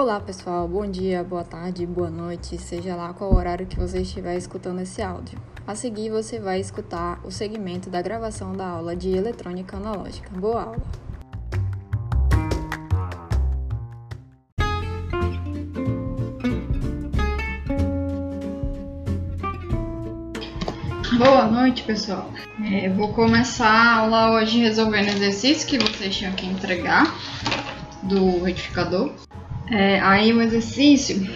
Olá pessoal, bom dia, boa tarde, boa noite, seja lá qual horário que você estiver escutando esse áudio. A seguir você vai escutar o segmento da gravação da aula de eletrônica analógica. Boa aula! Boa noite, pessoal. É, vou começar a aula hoje resolvendo exercício que vocês tinham que entregar do retificador. É, aí o exercício,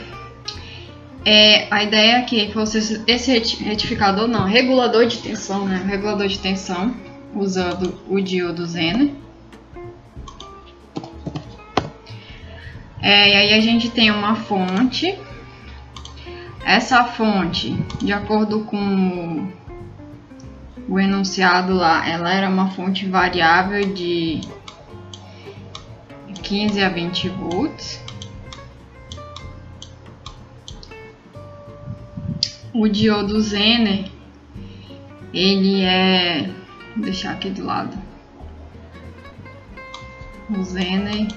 é, a ideia é que vocês, esse retificador não, regulador de tensão, né? Regulador de tensão, usando o diodo Zener. É, e aí a gente tem uma fonte. Essa fonte, de acordo com o enunciado lá, ela era uma fonte variável de 15 a 20 volts. O diodo Zener, ele é, vou deixar aqui do lado. O Zener,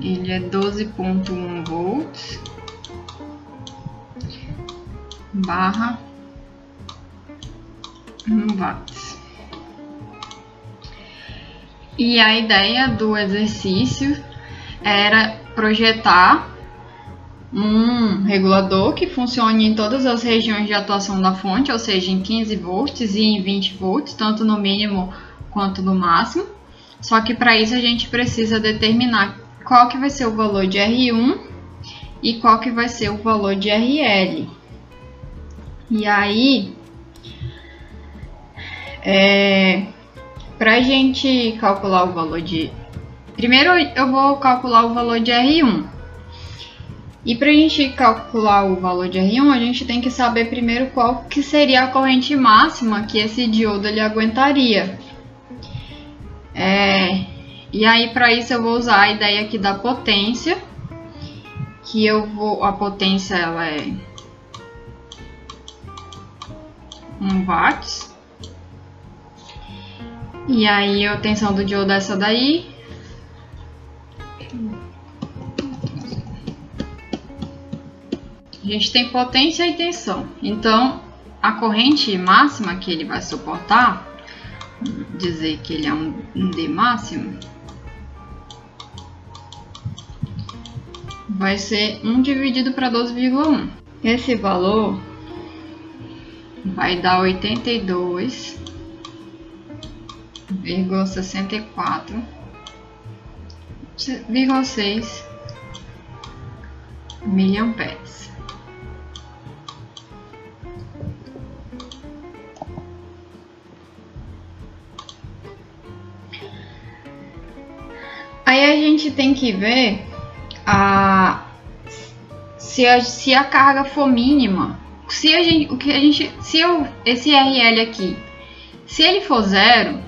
ele é 12.1 volts barra 1 watts. E a ideia do exercício era projetar um regulador que funcione em todas as regiões de atuação da fonte, ou seja, em 15 volts e em 20 volts, tanto no mínimo quanto no máximo. Só que para isso a gente precisa determinar qual que vai ser o valor de R1 e qual que vai ser o valor de RL. E aí, é, para a gente calcular o valor de... Primeiro eu vou calcular o valor de R1. E para a gente calcular o valor de R1, a gente tem que saber primeiro qual que seria a corrente máxima que esse diodo ele aguentaria. É, e aí para isso eu vou usar a ideia aqui da potência, que eu vou, a potência ela é 1 watts. E aí a tensão do diodo é essa daí. A gente tem potência e tensão. Então, a corrente máxima que ele vai suportar, dizer que ele é um, um D máximo, vai ser 1 dividido para 12,1. Esse valor vai dar 82 0,64,6 miliamperes. Aí a gente tem que ver a, se, a, se a carga for mínima, se a gente, o que a gente, se eu, esse RL aqui, se ele for zero,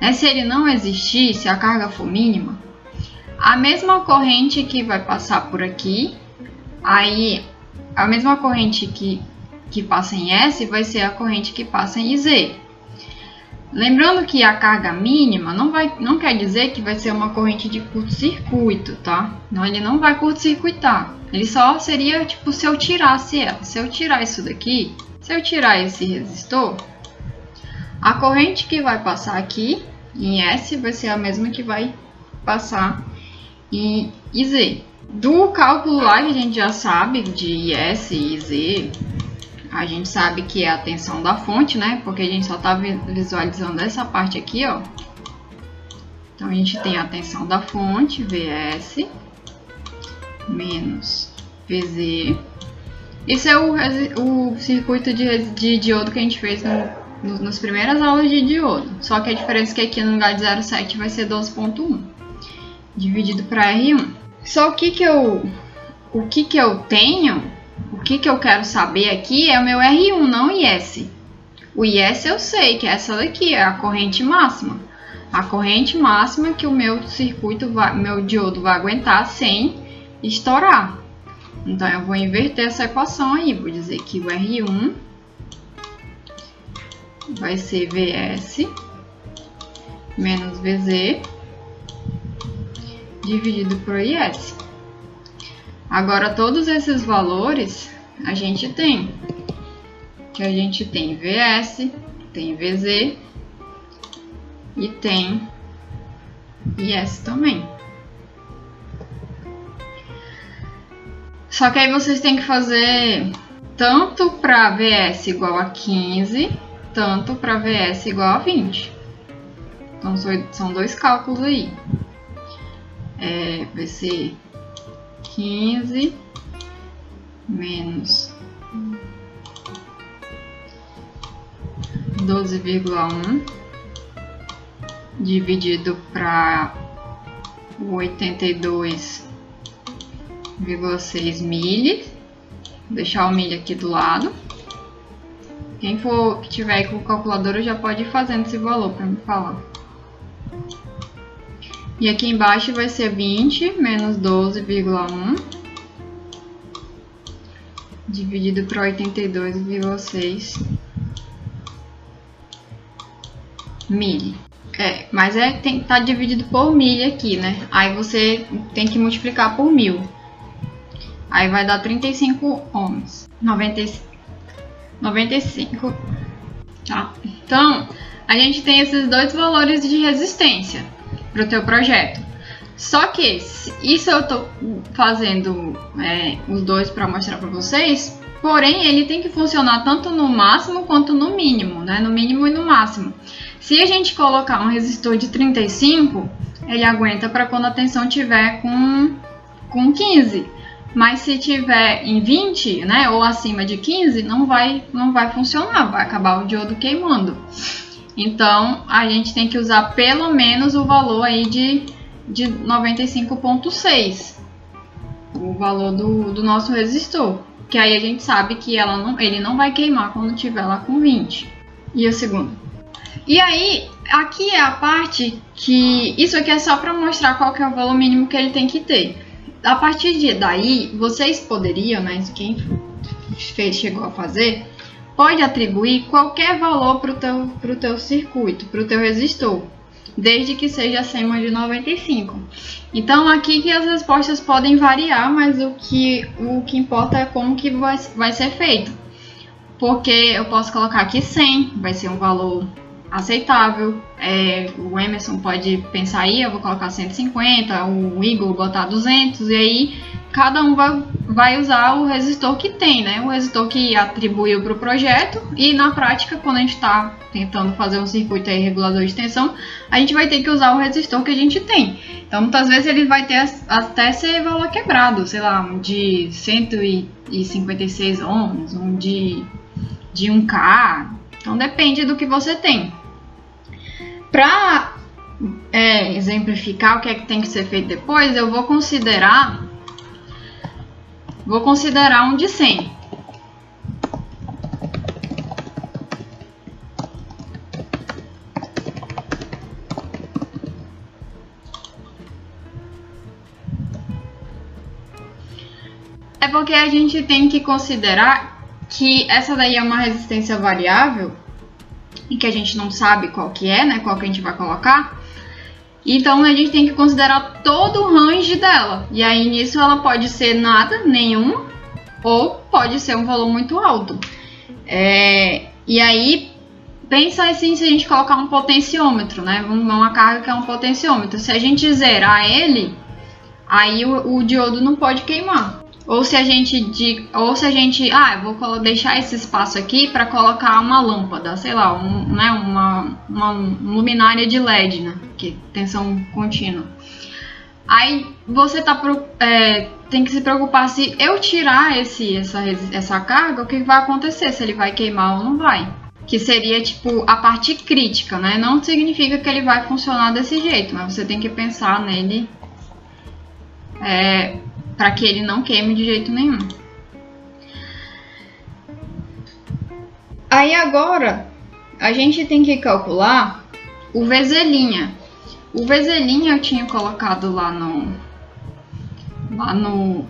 né, se ele não existir, se a carga for mínima, a mesma corrente que vai passar por aqui, aí a mesma corrente que, que passa em S vai ser a corrente que passa em Z. Lembrando que a carga mínima não, vai, não quer dizer que vai ser uma corrente de curto-circuito, tá? Não, ele não vai curto-circuitar. Ele só seria, tipo, se eu tirasse ela. Se eu tirar isso daqui, se eu tirar esse resistor, a corrente que vai passar aqui em S vai ser a mesma que vai passar em Z. Do cálculo lá que a gente já sabe de S e Z, a gente sabe que é a tensão da fonte, né? Porque a gente só está visualizando essa parte aqui, ó. Então, a gente tem a tensão da fonte, VS, menos VZ. Esse é o, o circuito de, de diodo que a gente fez no no, nas primeiras aulas de diodo. Só que a diferença é que aqui no lugar de 0,7 vai ser 12.1 dividido para R1. Só o que que eu o que que eu tenho, o que que eu quero saber aqui é o meu R1, não o IS. O IS eu sei que é essa daqui, é a corrente máxima. A corrente máxima que o meu circuito, vai, meu diodo vai aguentar sem estourar. Então eu vou inverter essa equação aí, vou dizer que o R1 vai ser VS menos VZ dividido por IS. Agora, todos esses valores a gente tem. Que a gente tem VS, tem VZ e tem IS também. Só que aí vocês têm que fazer tanto para VS igual a 15, tanto para VS igual a 20. Então são dois cálculos aí. É, vai ser 15 menos 12,1 dividido para 82,6 milhas. Vou deixar o milho aqui do lado. Quem for que tiver com calculadora já pode ir fazendo esse valor para me falar. E aqui embaixo vai ser 20 menos 12,1 dividido para 82,6 milha. É, mas é, tem tá dividido por milha aqui, né? Aí você tem que multiplicar por mil. Aí vai dar 35 ohms. 90, 95. Tá? Então, a gente tem esses dois valores de resistência para o teu projeto. Só que isso eu tô fazendo é, os dois para mostrar para vocês. Porém, ele tem que funcionar tanto no máximo quanto no mínimo, né? No mínimo e no máximo. Se a gente colocar um resistor de 35, ele aguenta para quando a tensão tiver com, com 15. Mas se tiver em 20, né, ou acima de 15, não vai, não vai funcionar, vai acabar o diodo queimando. Então, a gente tem que usar pelo menos o valor aí de, de 95.6, o valor do, do nosso resistor. Que aí a gente sabe que ela não, ele não vai queimar quando tiver lá com 20. E o segundo? E aí, aqui é a parte que... Isso aqui é só para mostrar qual que é o valor mínimo que ele tem que ter. A partir de daí, vocês poderiam, né, quem fez, chegou a fazer, pode atribuir qualquer valor para o teu, pro teu circuito, para o teu resistor, desde que seja acima de 95. Então aqui que as respostas podem variar, mas o que, o que importa é como que vai, vai ser feito. Porque eu posso colocar aqui 100, vai ser um valor aceitável. É, o Emerson pode pensar aí, eu vou colocar 150, o Igor botar 200, e aí cada um vai, vai usar o resistor que tem, né? O resistor que atribuiu para o projeto, e na prática, quando a gente está tentando fazer um circuito aí regulador de tensão, a gente vai ter que usar o resistor que a gente tem. Então, muitas vezes ele vai ter até ser valor quebrado, sei lá, um de 156 ohms, um de, de 1K, então depende do que você tem. Para é, exemplificar o que é que tem que ser feito depois, eu vou considerar vou considerar um de 100. É porque a gente tem que considerar que essa daí é uma resistência variável e que a gente não sabe qual que é, né? Qual que a gente vai colocar. Então a gente tem que considerar todo o range dela. E aí nisso ela pode ser nada, nenhum, ou pode ser um valor muito alto. É, e aí pensa assim se a gente colocar um potenciômetro, né? Uma carga que é um potenciômetro. Se a gente zerar ele, aí o, o diodo não pode queimar. Ou se a gente de, ou se a gente, ah, vou deixar esse espaço aqui para colocar uma lâmpada, sei lá, um, né, uma, uma luminária de LED, né, que tensão contínua. Aí você tá é, tem que se preocupar se eu tirar esse essa essa carga, o que vai acontecer, se ele vai queimar ou não vai. Que seria tipo a parte crítica, né? Não significa que ele vai funcionar desse jeito, mas você tem que pensar nele é, para que ele não queime de jeito nenhum. Aí agora a gente tem que calcular o vezelinha. O vezelinha eu tinha colocado lá no lá no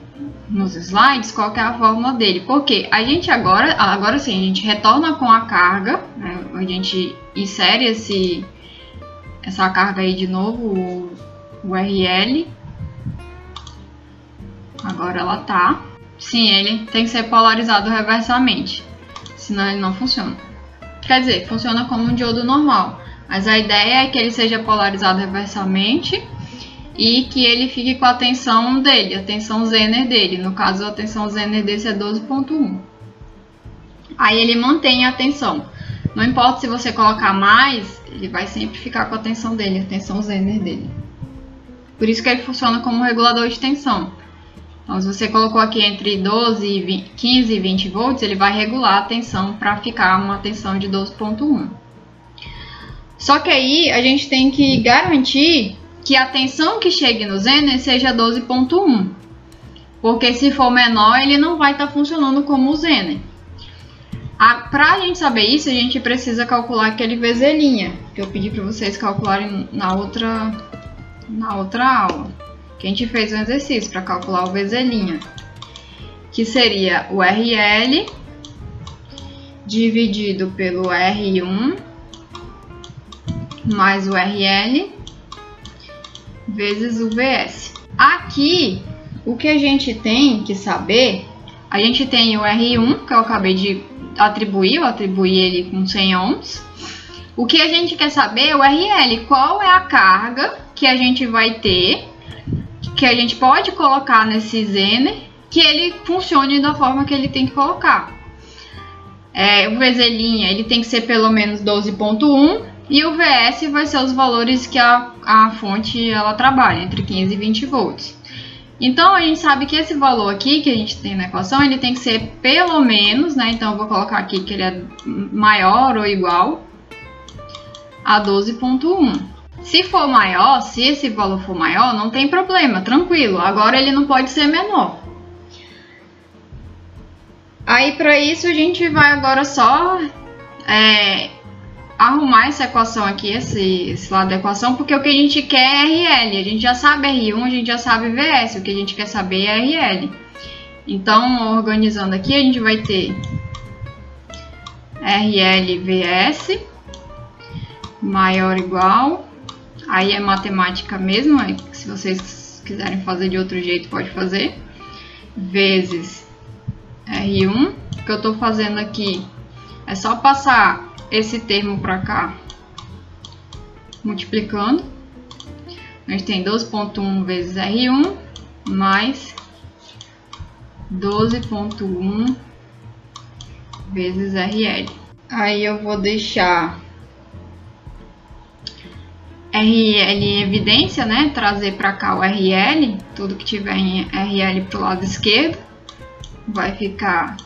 nos slides qual é a fórmula dele. Porque a gente agora, agora sim, a gente retorna com a carga, né? a gente insere esse, essa carga aí de novo, o, o RL, Agora ela tá. Sim, ele tem que ser polarizado reversamente, senão ele não funciona. Quer dizer, funciona como um diodo normal, mas a ideia é que ele seja polarizado reversamente e que ele fique com a tensão dele, a tensão Zener dele. No caso, a tensão Zener desse é 12.1. Aí ele mantém a tensão. Não importa se você colocar mais, ele vai sempre ficar com a tensão dele, a tensão Zener dele. Por isso que ele funciona como regulador de tensão. Então, se você colocou aqui entre 12 e 20, 15 e 20 volts, ele vai regular a tensão para ficar uma tensão de 12.1. Só que aí a gente tem que garantir que a tensão que chegue no Zener seja 12.1. Porque se for menor, ele não vai estar tá funcionando como o Zener. Para a gente saber isso, a gente precisa calcular aquele VZ que eu pedi para vocês calcularem na outra, na outra aula que a gente fez um exercício para calcular o VZ', que seria o RL dividido pelo R1 mais o RL vezes o VS. Aqui, o que a gente tem que saber, a gente tem o R1, que eu acabei de atribuir, eu atribuí ele com 100 ohms. O que a gente quer saber é o RL, qual é a carga que a gente vai ter que a gente pode colocar nesse Zener que ele funcione da forma que ele tem que colocar. É, o VZ ele tem que ser pelo menos 12.1 e o VS vai ser os valores que a, a fonte ela trabalha, entre 15 e 20 volts. Então a gente sabe que esse valor aqui que a gente tem na equação, ele tem que ser pelo menos, né? Então eu vou colocar aqui que ele é maior ou igual a 12.1. Se for maior, se esse valor for maior, não tem problema, tranquilo. Agora ele não pode ser menor. Aí para isso a gente vai agora só é, arrumar essa equação aqui, esse, esse, lado da equação, porque o que a gente quer é RL. A gente já sabe R1, a gente já sabe VS. O que a gente quer saber é RL. Então, organizando aqui, a gente vai ter RL VS maior ou igual Aí é matemática mesmo, se vocês quiserem fazer de outro jeito, pode fazer. Vezes R1, que eu estou fazendo aqui é só passar esse termo para cá, multiplicando. A gente tem 12.1 vezes R1 mais 12.1 vezes RL. Aí eu vou deixar RL em evidência, né? Trazer para cá o RL, tudo que tiver em RL para o lado esquerdo, vai ficar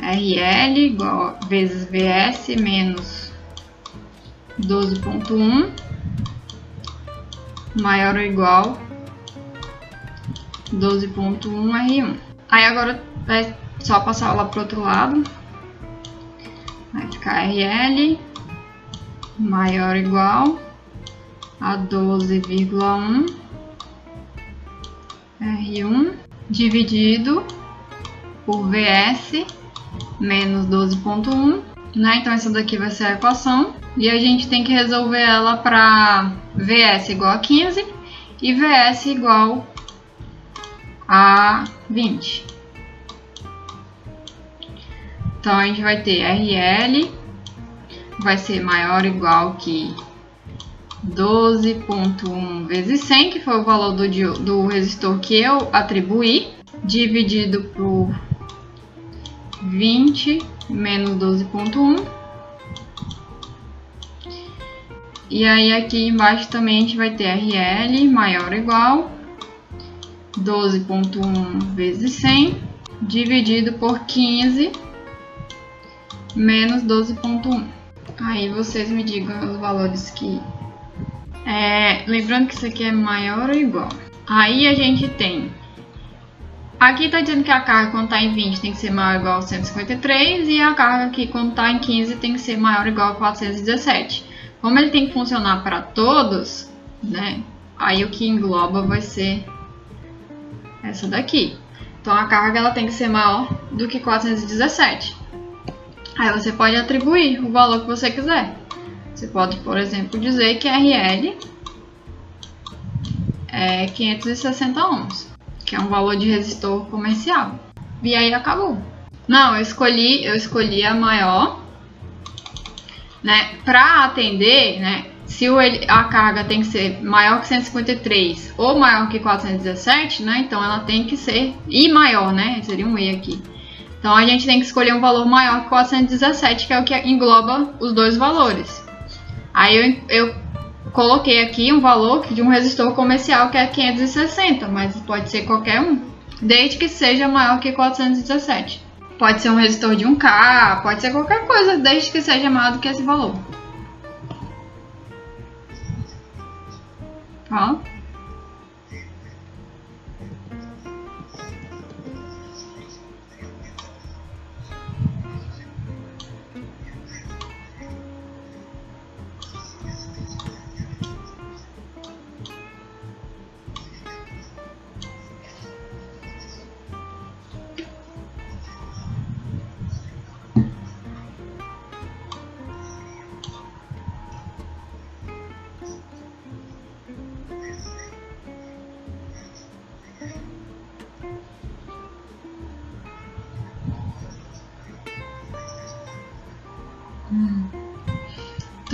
RL igual vezes VS menos 12.1 maior ou igual 12.1 R1. Aí agora é só passar lá para o outro lado, vai ficar RL maior ou igual a 12,1 R1 dividido por VS menos 12,1, né? Então essa daqui vai ser a equação e a gente tem que resolver ela para VS igual a 15 e VS igual a 20. Então a gente vai ter RL vai ser maior ou igual que 12.1 vezes 100, que foi o valor do, do resistor que eu atribuí, dividido por 20 menos 12.1. E aí aqui embaixo também a gente vai ter RL maior ou igual 12.1 vezes 100 dividido por 15 menos 12.1. Aí vocês me digam os valores que é, lembrando que isso aqui é maior ou igual. Aí a gente tem... Aqui está dizendo que a carga quando está em 20 tem que ser maior ou igual a 153 e a carga aqui quando está em 15 tem que ser maior ou igual a 417. Como ele tem que funcionar para todos, né? Aí o que engloba vai ser essa daqui. Então a carga ela tem que ser maior do que 417. Aí você pode atribuir o valor que você quiser. Você pode, por exemplo, dizer que RL é 560 ohms. que é um valor de resistor comercial. E aí acabou. Não, eu escolhi, eu escolhi a maior, né, para atender, né, se a carga tem que ser maior que 153 ou maior que 417, né, então ela tem que ser, e maior, né, seria um E aqui. Então a gente tem que escolher um valor maior que 417, que é o que engloba os dois valores. Aí eu, eu coloquei aqui um valor de um resistor comercial que é 560, mas pode ser qualquer um, desde que seja maior que 417. Pode ser um resistor de 1K, pode ser qualquer coisa, desde que seja maior do que esse valor. Ó.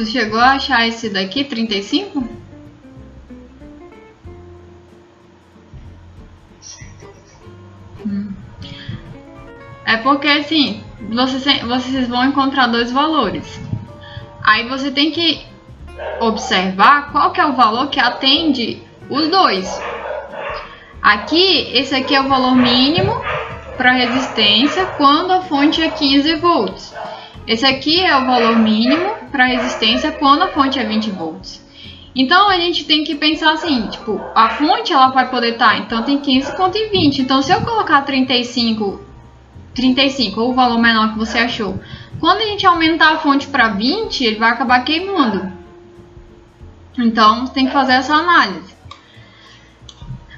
Tu chegou a achar esse daqui, 35? Hum. É porque assim, vocês, vocês vão encontrar dois valores. Aí você tem que observar qual que é o valor que atende os dois. Aqui, esse aqui é o valor mínimo para resistência quando a fonte é 15 volts. Esse aqui é o valor mínimo para resistência quando a fonte é 20 volts. Então a gente tem que pensar assim, tipo, a fonte ela vai poder estar, tá, então tem 15 quanto em 20. Então se eu colocar 35, 35 ou o valor menor que você achou, quando a gente aumentar a fonte para 20, ele vai acabar queimando. Então tem que fazer essa análise.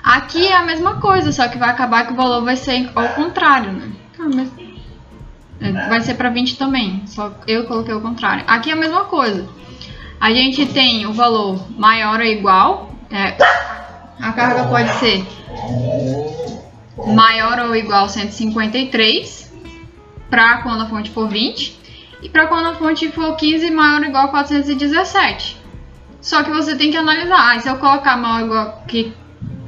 Aqui é a mesma coisa, só que vai acabar que o valor vai ser ao contrário, né? Ah, mas é, vai ser para 20 também, só eu coloquei o contrário. Aqui é a mesma coisa. A gente tem o valor maior ou igual. É, a carga pode ser maior ou igual a 153 para quando a fonte for 20 e para quando a fonte for 15 maior ou igual a 417. Só que você tem que analisar. Ah, se eu colocar maior ou igual que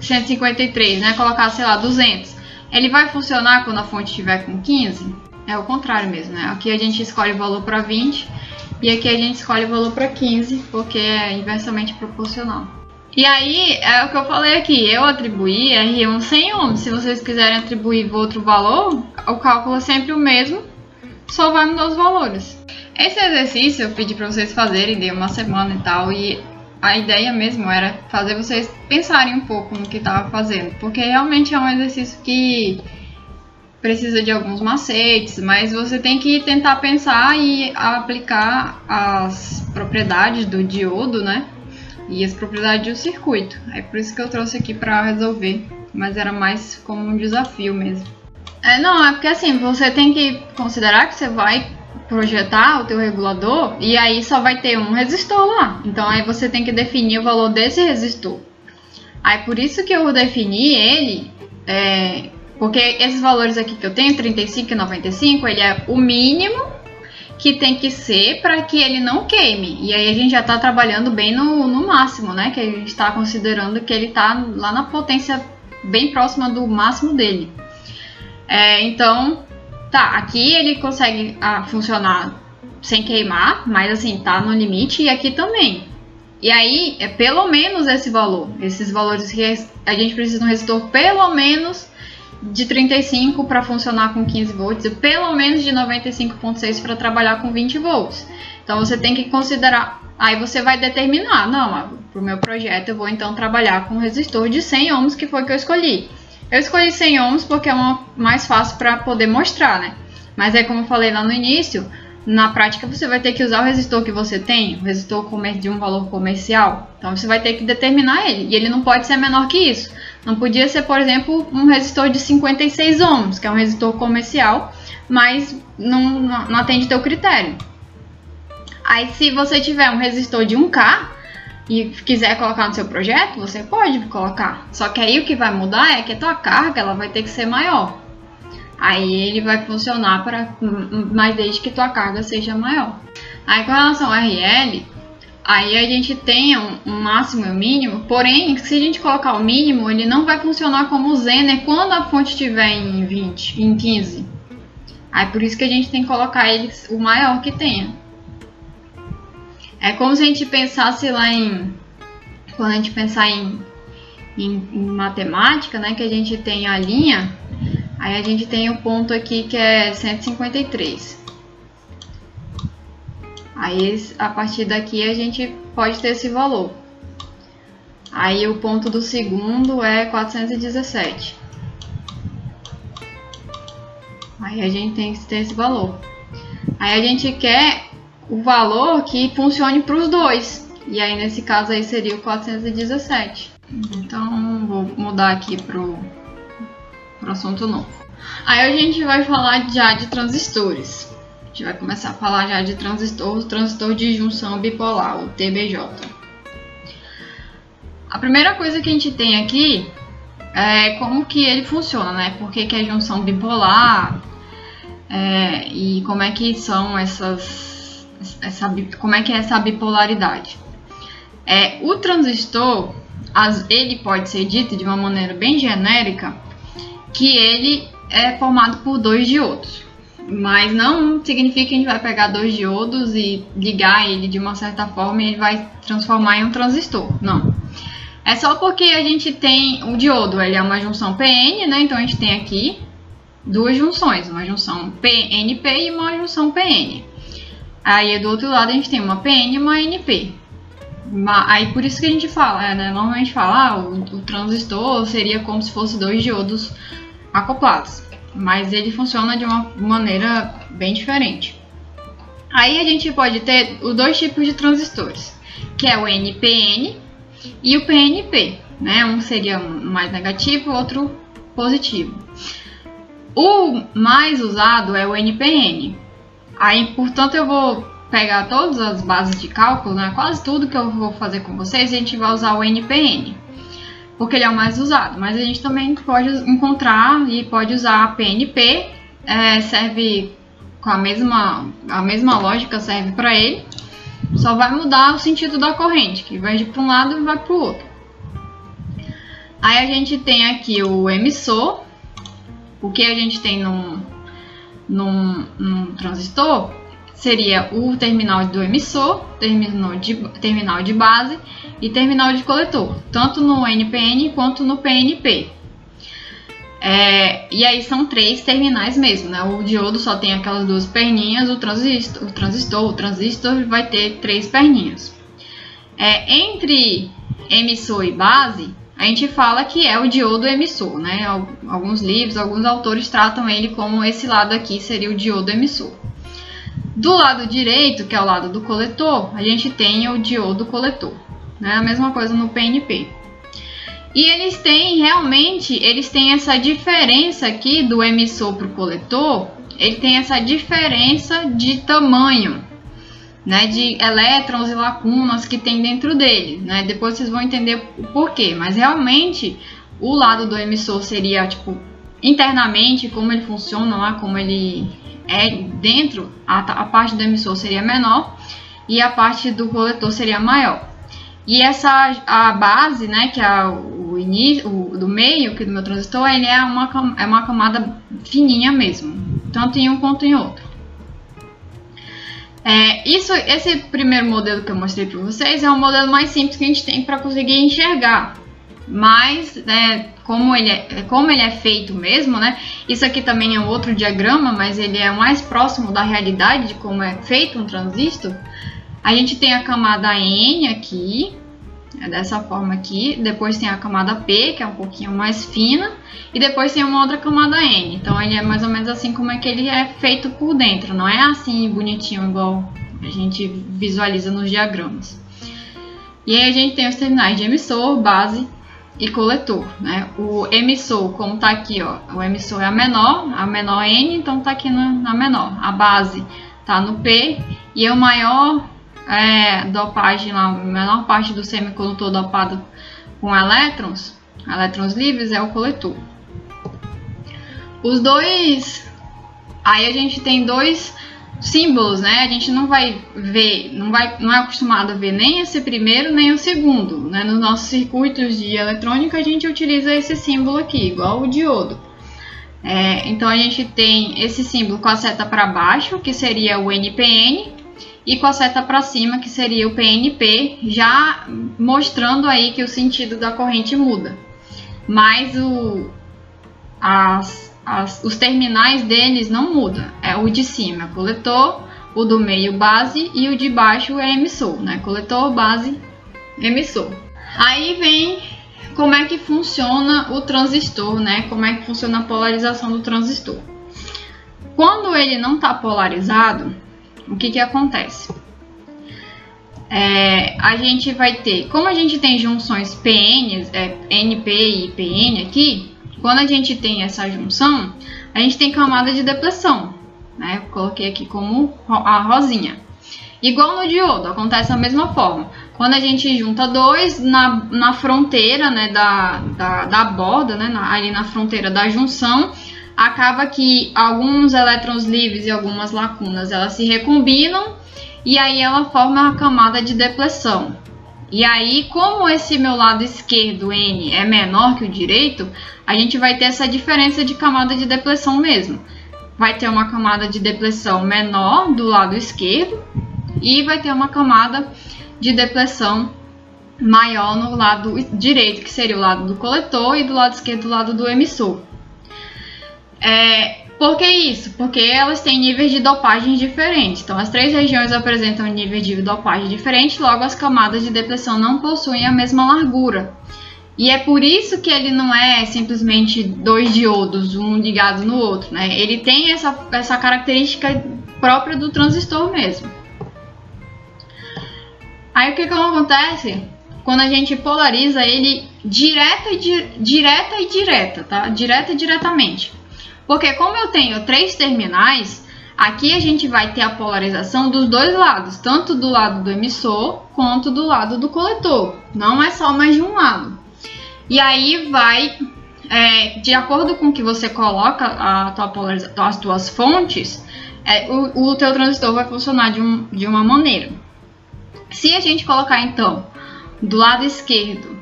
153, né, colocar, sei lá, 200, ele vai funcionar quando a fonte estiver com 15? É o contrário mesmo, né? Aqui a gente escolhe o valor para 20 e aqui a gente escolhe o valor para 15, porque é inversamente proporcional. E aí, é o que eu falei aqui, eu atribuí R1 sem ohms. Se vocês quiserem atribuir outro valor, o cálculo é sempre o mesmo, só vai mudar os valores. Esse exercício eu pedi para vocês fazerem, dei uma semana e tal, e a ideia mesmo era fazer vocês pensarem um pouco no que estava fazendo, porque realmente é um exercício que precisa de alguns macetes, mas você tem que tentar pensar e aplicar as propriedades do diodo, né? E as propriedades do circuito. É por isso que eu trouxe aqui para resolver, mas era mais como um desafio mesmo. É, não, é porque assim, você tem que considerar que você vai projetar o teu regulador e aí só vai ter um resistor lá. Então aí você tem que definir o valor desse resistor. Aí por isso que eu defini ele é, porque esses valores aqui que eu tenho, 35 e 95, ele é o mínimo que tem que ser para que ele não queime. E aí a gente já está trabalhando bem no, no máximo, né? Que a gente está considerando que ele está lá na potência bem próxima do máximo dele. É, então, tá, aqui ele consegue ah, funcionar sem queimar, mas assim, tá no limite e aqui também. E aí, é pelo menos esse valor. Esses valores que a gente precisa um resistor pelo menos de 35 para funcionar com 15 volts e pelo menos de 95.6 para trabalhar com 20 volts. Então você tem que considerar, aí você vai determinar, não, para o meu projeto eu vou então trabalhar com um resistor de 100 ohms que foi que eu escolhi. Eu escolhi 100 ohms porque é uma mais fácil para poder mostrar, né? Mas é como eu falei lá no início, na prática você vai ter que usar o resistor que você tem, o resistor de um valor comercial. Então você vai ter que determinar ele, e ele não pode ser menor que isso. Não podia ser, por exemplo, um resistor de 56 ohms, que é um resistor comercial, mas não, não atende teu critério. Aí se você tiver um resistor de 1K, e quiser colocar no seu projeto, você pode colocar. Só que aí o que vai mudar é que a tua carga ela vai ter que ser maior. Aí ele vai funcionar para mas desde que tua carga seja maior. Aí com relação ao RL, aí a gente tem um, um, máximo e um mínimo, porém, se a gente colocar o mínimo, ele não vai funcionar como o Zener quando a fonte estiver em 20, em 15. Aí por isso que a gente tem que colocar ele o maior que tenha. É como se a gente pensasse lá em. Quando a gente pensar em, em, em matemática, né? Que a gente tem a linha, aí a gente tem o ponto aqui que é 153. Aí a partir daqui a gente pode ter esse valor. Aí o ponto do segundo é 417. Aí a gente tem que ter esse valor. Aí a gente quer o valor que funcione para os dois. E aí nesse caso aí seria o 417. Então vou mudar aqui para o assunto novo. Aí a gente vai falar já de transistores. Gente vai começar a falar já de transistor, transistor de junção bipolar, o TBJ. A primeira coisa que a gente tem aqui é como que ele funciona, né? Por que, que é junção bipolar é, e como é que são essas essa, como é que é essa bipolaridade? É, o transistor, as, ele pode ser dito de uma maneira bem genérica que ele é formado por dois diodos. Mas não significa que a gente vai pegar dois diodos e ligar ele de uma certa forma e ele vai transformar em um transistor. Não. É só porque a gente tem o diodo, ele é uma junção PN, né? Então a gente tem aqui duas junções, uma junção PNP e uma junção PN. Aí do outro lado a gente tem uma PN e uma NP. Aí por isso que a gente fala, né? Normalmente fala, ah, o, o transistor seria como se fosse dois diodos acoplados. Mas ele funciona de uma maneira bem diferente. Aí a gente pode ter os dois tipos de transistores, que é o NPN e o PNP, né? Um seria mais negativo, outro positivo. O mais usado é o NPN, Aí, portanto, eu vou pegar todas as bases de cálculo, né? quase tudo que eu vou fazer com vocês, a gente vai usar o NPN, porque ele é o mais usado. Mas a gente também pode encontrar e pode usar a PNP, é, serve com a mesma, a mesma lógica, serve para ele, só vai mudar o sentido da corrente, que vai de para um lado e vai para o outro. Aí a gente tem aqui o emissor, o que a gente tem no, num, num transistor seria o terminal do emissor, terminal de, terminal de base e terminal de coletor, tanto no NPN quanto no PNP. É, e aí são três terminais mesmo, né? O diodo só tem aquelas duas perninhas, o transistor, o transistor, o transistor vai ter três perninhas. É, entre emissor e base, a gente fala que é o diodo emissor, né? Alguns livros, alguns autores tratam ele como esse lado aqui seria o diodo emissor. Do lado direito, que é o lado do coletor, a gente tem o diodo coletor, né? A mesma coisa no PNP. E eles têm realmente, eles têm essa diferença aqui do emissor para o coletor, ele tem essa diferença de tamanho né, de elétrons e lacunas que tem dentro dele, né? Depois vocês vão entender o porquê, mas realmente o lado do emissor seria tipo internamente como ele funciona lá, como ele é dentro, a, a parte do emissor seria menor e a parte do coletor seria maior. E essa a base, né, que é o início, o, do meio que do meu transistor, ele é uma é uma camada fininha mesmo, tanto em um quanto em outro. É, isso, esse primeiro modelo que eu mostrei para vocês é o modelo mais simples que a gente tem para conseguir enxergar. Mas, né, como, ele é, como ele é feito mesmo, né? Isso aqui também é outro diagrama, mas ele é mais próximo da realidade de como é feito um transistor. A gente tem a camada N aqui, é dessa forma aqui. Depois tem a camada P, que é um pouquinho mais fina. E depois tem uma outra camada N. Então ele é mais ou menos assim como é que ele é feito por dentro. Não é assim bonitinho igual a gente visualiza nos diagramas. E aí a gente tem os terminais de emissor, base e coletor. Né? O emissor, como está aqui, ó, o emissor é a menor, a menor N, então está aqui na, na menor. A base está no P e o maior é, dopagem lá, a menor parte do semicondutor dopado com elétrons, elétrons livres, é o coletor. Os dois. Aí a gente tem dois símbolos, né? A gente não vai ver, não, vai, não é acostumado a ver nem esse primeiro nem o segundo. Né? Nos nossos circuitos de eletrônica a gente utiliza esse símbolo aqui, igual o diodo. É, então a gente tem esse símbolo com a seta para baixo, que seria o NPN, e com a seta para cima, que seria o PNP, já mostrando aí que o sentido da corrente muda. Mas o, as, as, os terminais deles não mudam. É o de cima é coletor, o do meio base e o de baixo é emissor, né? Coletor, base, emissor. Aí vem como é que funciona o transistor, né? Como é que funciona a polarização do transistor. Quando ele não está polarizado, o que, que acontece? É, a gente vai ter, como a gente tem junções PN, é, NP e PN aqui, quando a gente tem essa junção, a gente tem camada de depressão, né? coloquei aqui como a rosinha. Igual no diodo, acontece da mesma forma. Quando a gente junta dois na, na fronteira né, da, da, da borda, né, na, ali na fronteira da junção, acaba que alguns elétrons livres e algumas lacunas elas se recombinam e aí ela forma uma camada de depressão. E aí, como esse meu lado esquerdo N é menor que o direito, a gente vai ter essa diferença de camada de depressão mesmo. Vai ter uma camada de depressão menor do lado esquerdo e vai ter uma camada de depressão maior no lado direito, que seria o lado do coletor, e do lado esquerdo, o lado do emissor. É, por que isso? Porque elas têm níveis de dopagem diferentes. Então, as três regiões apresentam níveis de dopagem diferentes, logo as camadas de depressão não possuem a mesma largura. E é por isso que ele não é simplesmente dois diodos, um ligado no outro, né? Ele tem essa, essa característica própria do transistor mesmo. Aí o que, que acontece? Quando a gente polariza ele direta e, di direta e direta, tá? Direta e diretamente. Porque como eu tenho três terminais, aqui a gente vai ter a polarização dos dois lados, tanto do lado do emissor quanto do lado do coletor. Não é só mais de um lado. E aí vai, é, de acordo com que você coloca a tua as tuas fontes, é, o, o teu transistor vai funcionar de, um, de uma maneira. Se a gente colocar então do lado esquerdo,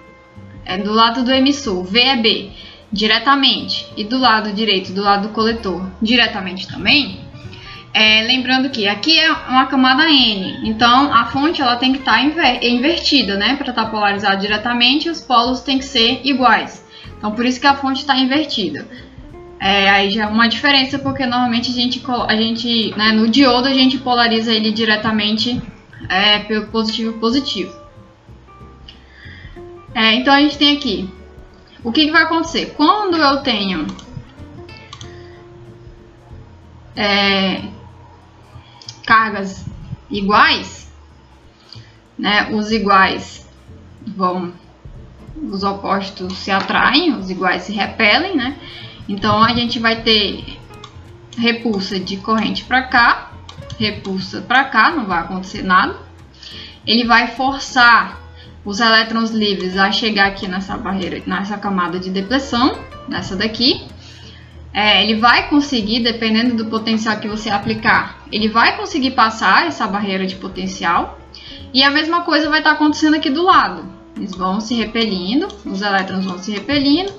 é, do lado do emissor, VEB, diretamente, e do lado direito, do lado do coletor, diretamente também, é, lembrando que aqui é uma camada N, então a fonte ela tem que estar tá inver invertida, né? Para estar tá polarizada diretamente, os polos têm que ser iguais. Então por isso que a fonte está invertida. É, aí já é uma diferença, porque normalmente a gente, a gente né, no diodo a gente polariza ele diretamente é, pelo positivo positivo. É, então a gente tem aqui. O que, que vai acontecer? Quando eu tenho é, cargas iguais, né, os iguais vão, os opostos se atraem, os iguais se repelem, né? Então a gente vai ter repulsa de corrente para cá repulsa para cá, não vai acontecer nada. Ele vai forçar os elétrons livres a chegar aqui nessa barreira, nessa camada de depressão, nessa daqui. É, ele vai conseguir, dependendo do potencial que você aplicar, ele vai conseguir passar essa barreira de potencial. E a mesma coisa vai estar acontecendo aqui do lado. Eles vão se repelindo, os elétrons vão se repelindo.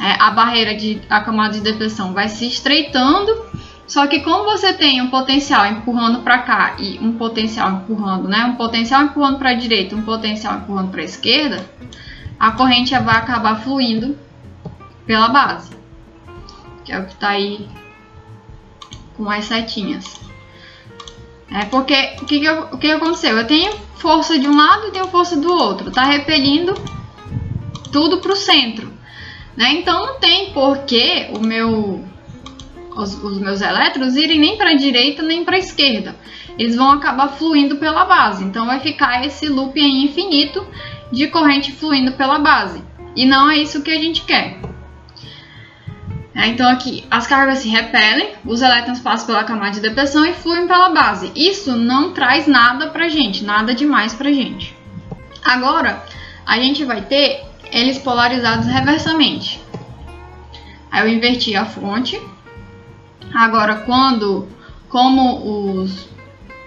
É, a barreira de a camada de depressão vai se estreitando só que como você tem um potencial empurrando para cá e um potencial empurrando, né? Um potencial empurrando para a direita, um potencial empurrando para a esquerda, a corrente vai acabar fluindo pela base. Que é o que está aí com as setinhas. É porque o que, que, o que aconteceu? Eu tenho força de um lado e tenho força do outro. Tá repelindo tudo para o centro. Né? Então não tem porquê o meu os, os meus elétrons irem nem para a direita nem para a esquerda. Eles vão acabar fluindo pela base. Então vai ficar esse loop aí infinito de corrente fluindo pela base. E não é isso que a gente quer. É, então aqui as cargas se repelem, os elétrons passam pela camada de depressão e fluem pela base. Isso não traz nada pra gente, nada demais pra gente. Agora, a gente vai ter eles polarizados reversamente. Aí eu inverti a fonte. Agora, quando, como os,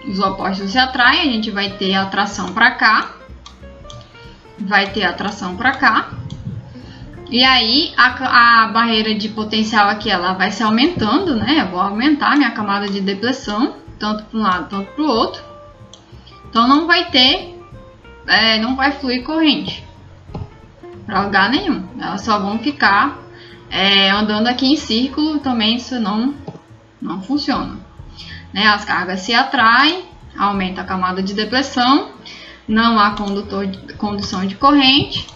os opostos se atraem, a gente vai ter atração para cá, vai ter atração para cá. E aí a, a, barreira de potencial aqui ela vai se aumentando, né? Eu vou aumentar minha camada de depressão, tanto para um lado quanto para o outro. Então não vai ter, é, não vai fluir corrente para lugar nenhum. Elas só vão ficar é, andando aqui em círculo. Também isso não, não funciona. Né? As cargas se atraem, aumenta a camada de depressão, não há condutor condução de corrente,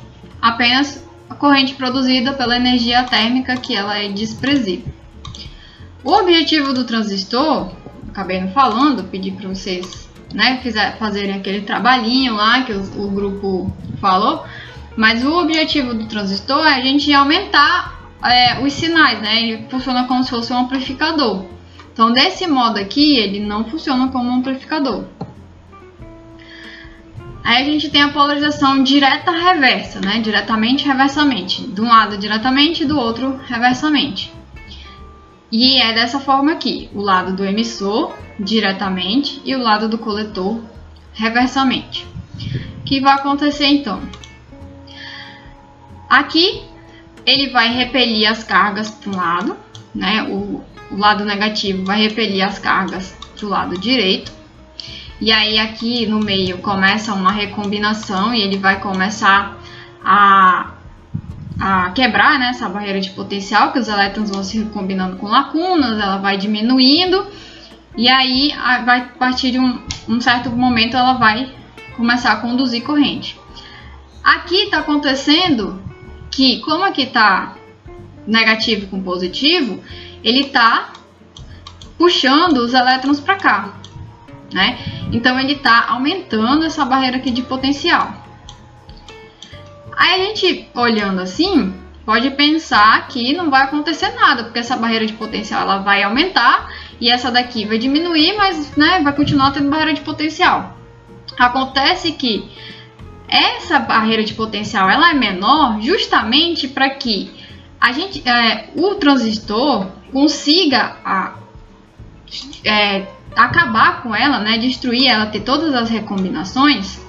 apenas a corrente produzida pela energia térmica que ela é desprezível. O objetivo do transistor, acabei não falando, pedi para vocês né, fizer, fazerem aquele trabalhinho lá que o, o grupo falou, mas o objetivo do transistor é a gente aumentar é, os sinais, né? Ele funciona como se fosse um amplificador. Então, desse modo aqui, ele não funciona como um amplificador. Aí a gente tem a polarização direta reversa, né? Diretamente reversamente. De um lado diretamente, do outro reversamente. E é dessa forma aqui, o lado do emissor diretamente e o lado do coletor reversamente. O que vai acontecer então? Aqui ele vai repelir as cargas para um lado, né? O, o lado negativo vai repelir as cargas do lado direito e aí aqui no meio começa uma recombinação e ele vai começar a, a quebrar né, essa barreira de potencial, que os elétrons vão se recombinando com lacunas, ela vai diminuindo e aí vai a partir de um, um certo momento ela vai começar a conduzir corrente. Aqui está acontecendo que, como aqui está negativo com positivo, ele está puxando os elétrons para cá né? Então ele está aumentando essa barreira aqui de potencial. Aí a gente olhando assim, pode pensar que não vai acontecer nada, porque essa barreira de potencial ela vai aumentar e essa daqui vai diminuir, mas né, vai continuar tendo barreira de potencial. Acontece que essa barreira de potencial ela é menor justamente para que a gente, é, o transistor consiga a, é, acabar com ela, né, destruir ela, ter todas as recombinações,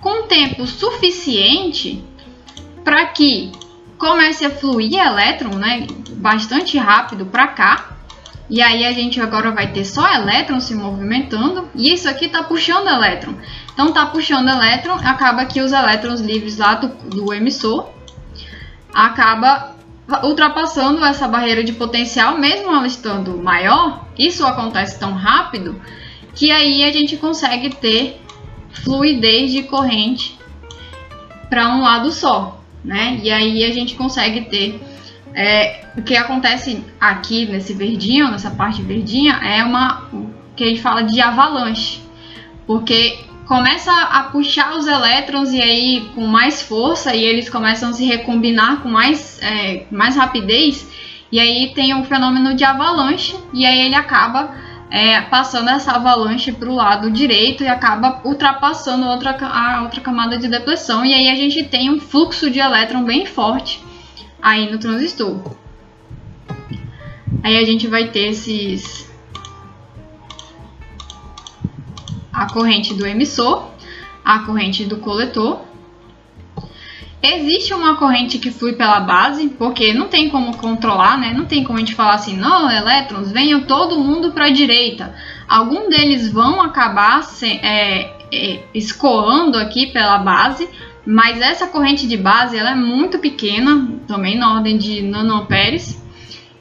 com tempo suficiente para que comece a fluir elétron, né, bastante rápido para cá. E aí a gente agora vai ter só elétron se movimentando e isso aqui está puxando elétron. Então está puxando elétron, acaba que os elétrons livres lá do, do emissor acaba ultrapassando essa barreira de potencial, mesmo ela estando maior, isso acontece tão rápido que aí a gente consegue ter fluidez de corrente para um lado só, né? E aí a gente consegue ter é, o que acontece aqui nesse verdinho, nessa parte verdinha, é uma que a gente fala de avalanche, porque começa a puxar os elétrons e aí com mais força e eles começam a se recombinar com mais, é, mais rapidez e aí tem o fenômeno de avalanche e aí ele acaba é, passando essa avalanche para o lado direito e acaba ultrapassando outra, a outra camada de depressão e aí a gente tem um fluxo de elétron bem forte aí no transistor. Aí a gente vai ter esses a corrente do emissor, a corrente do coletor. Existe uma corrente que flui pela base, porque não tem como controlar, né? Não tem como a gente falar assim, não, elétrons, venham todo mundo para a direita. Algum deles vão acabar se, é, é, escoando aqui pela base, mas essa corrente de base ela é muito pequena, também na ordem de nanoamperes.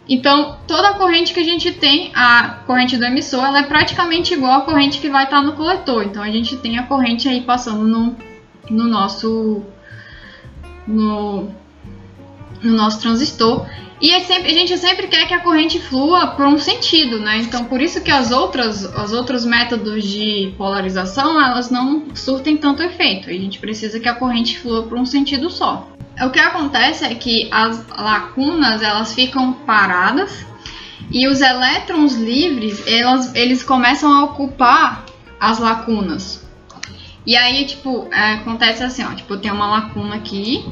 Então, toda a corrente que a gente tem, a corrente do emissor, ela é praticamente igual à corrente que vai estar no coletor. Então, a gente tem a corrente aí passando no, no nosso no, no nosso transistor. E é sempre, a gente sempre quer que a corrente flua por um sentido, né? Então, por isso que as outras, os outros métodos de polarização, elas não surtem tanto efeito. A gente precisa que a corrente flua por um sentido só. O que acontece é que as lacunas elas ficam paradas e os elétrons livres elas, eles começam a ocupar as lacunas. E aí, tipo, é, acontece assim, ó, tipo, eu tenho uma lacuna aqui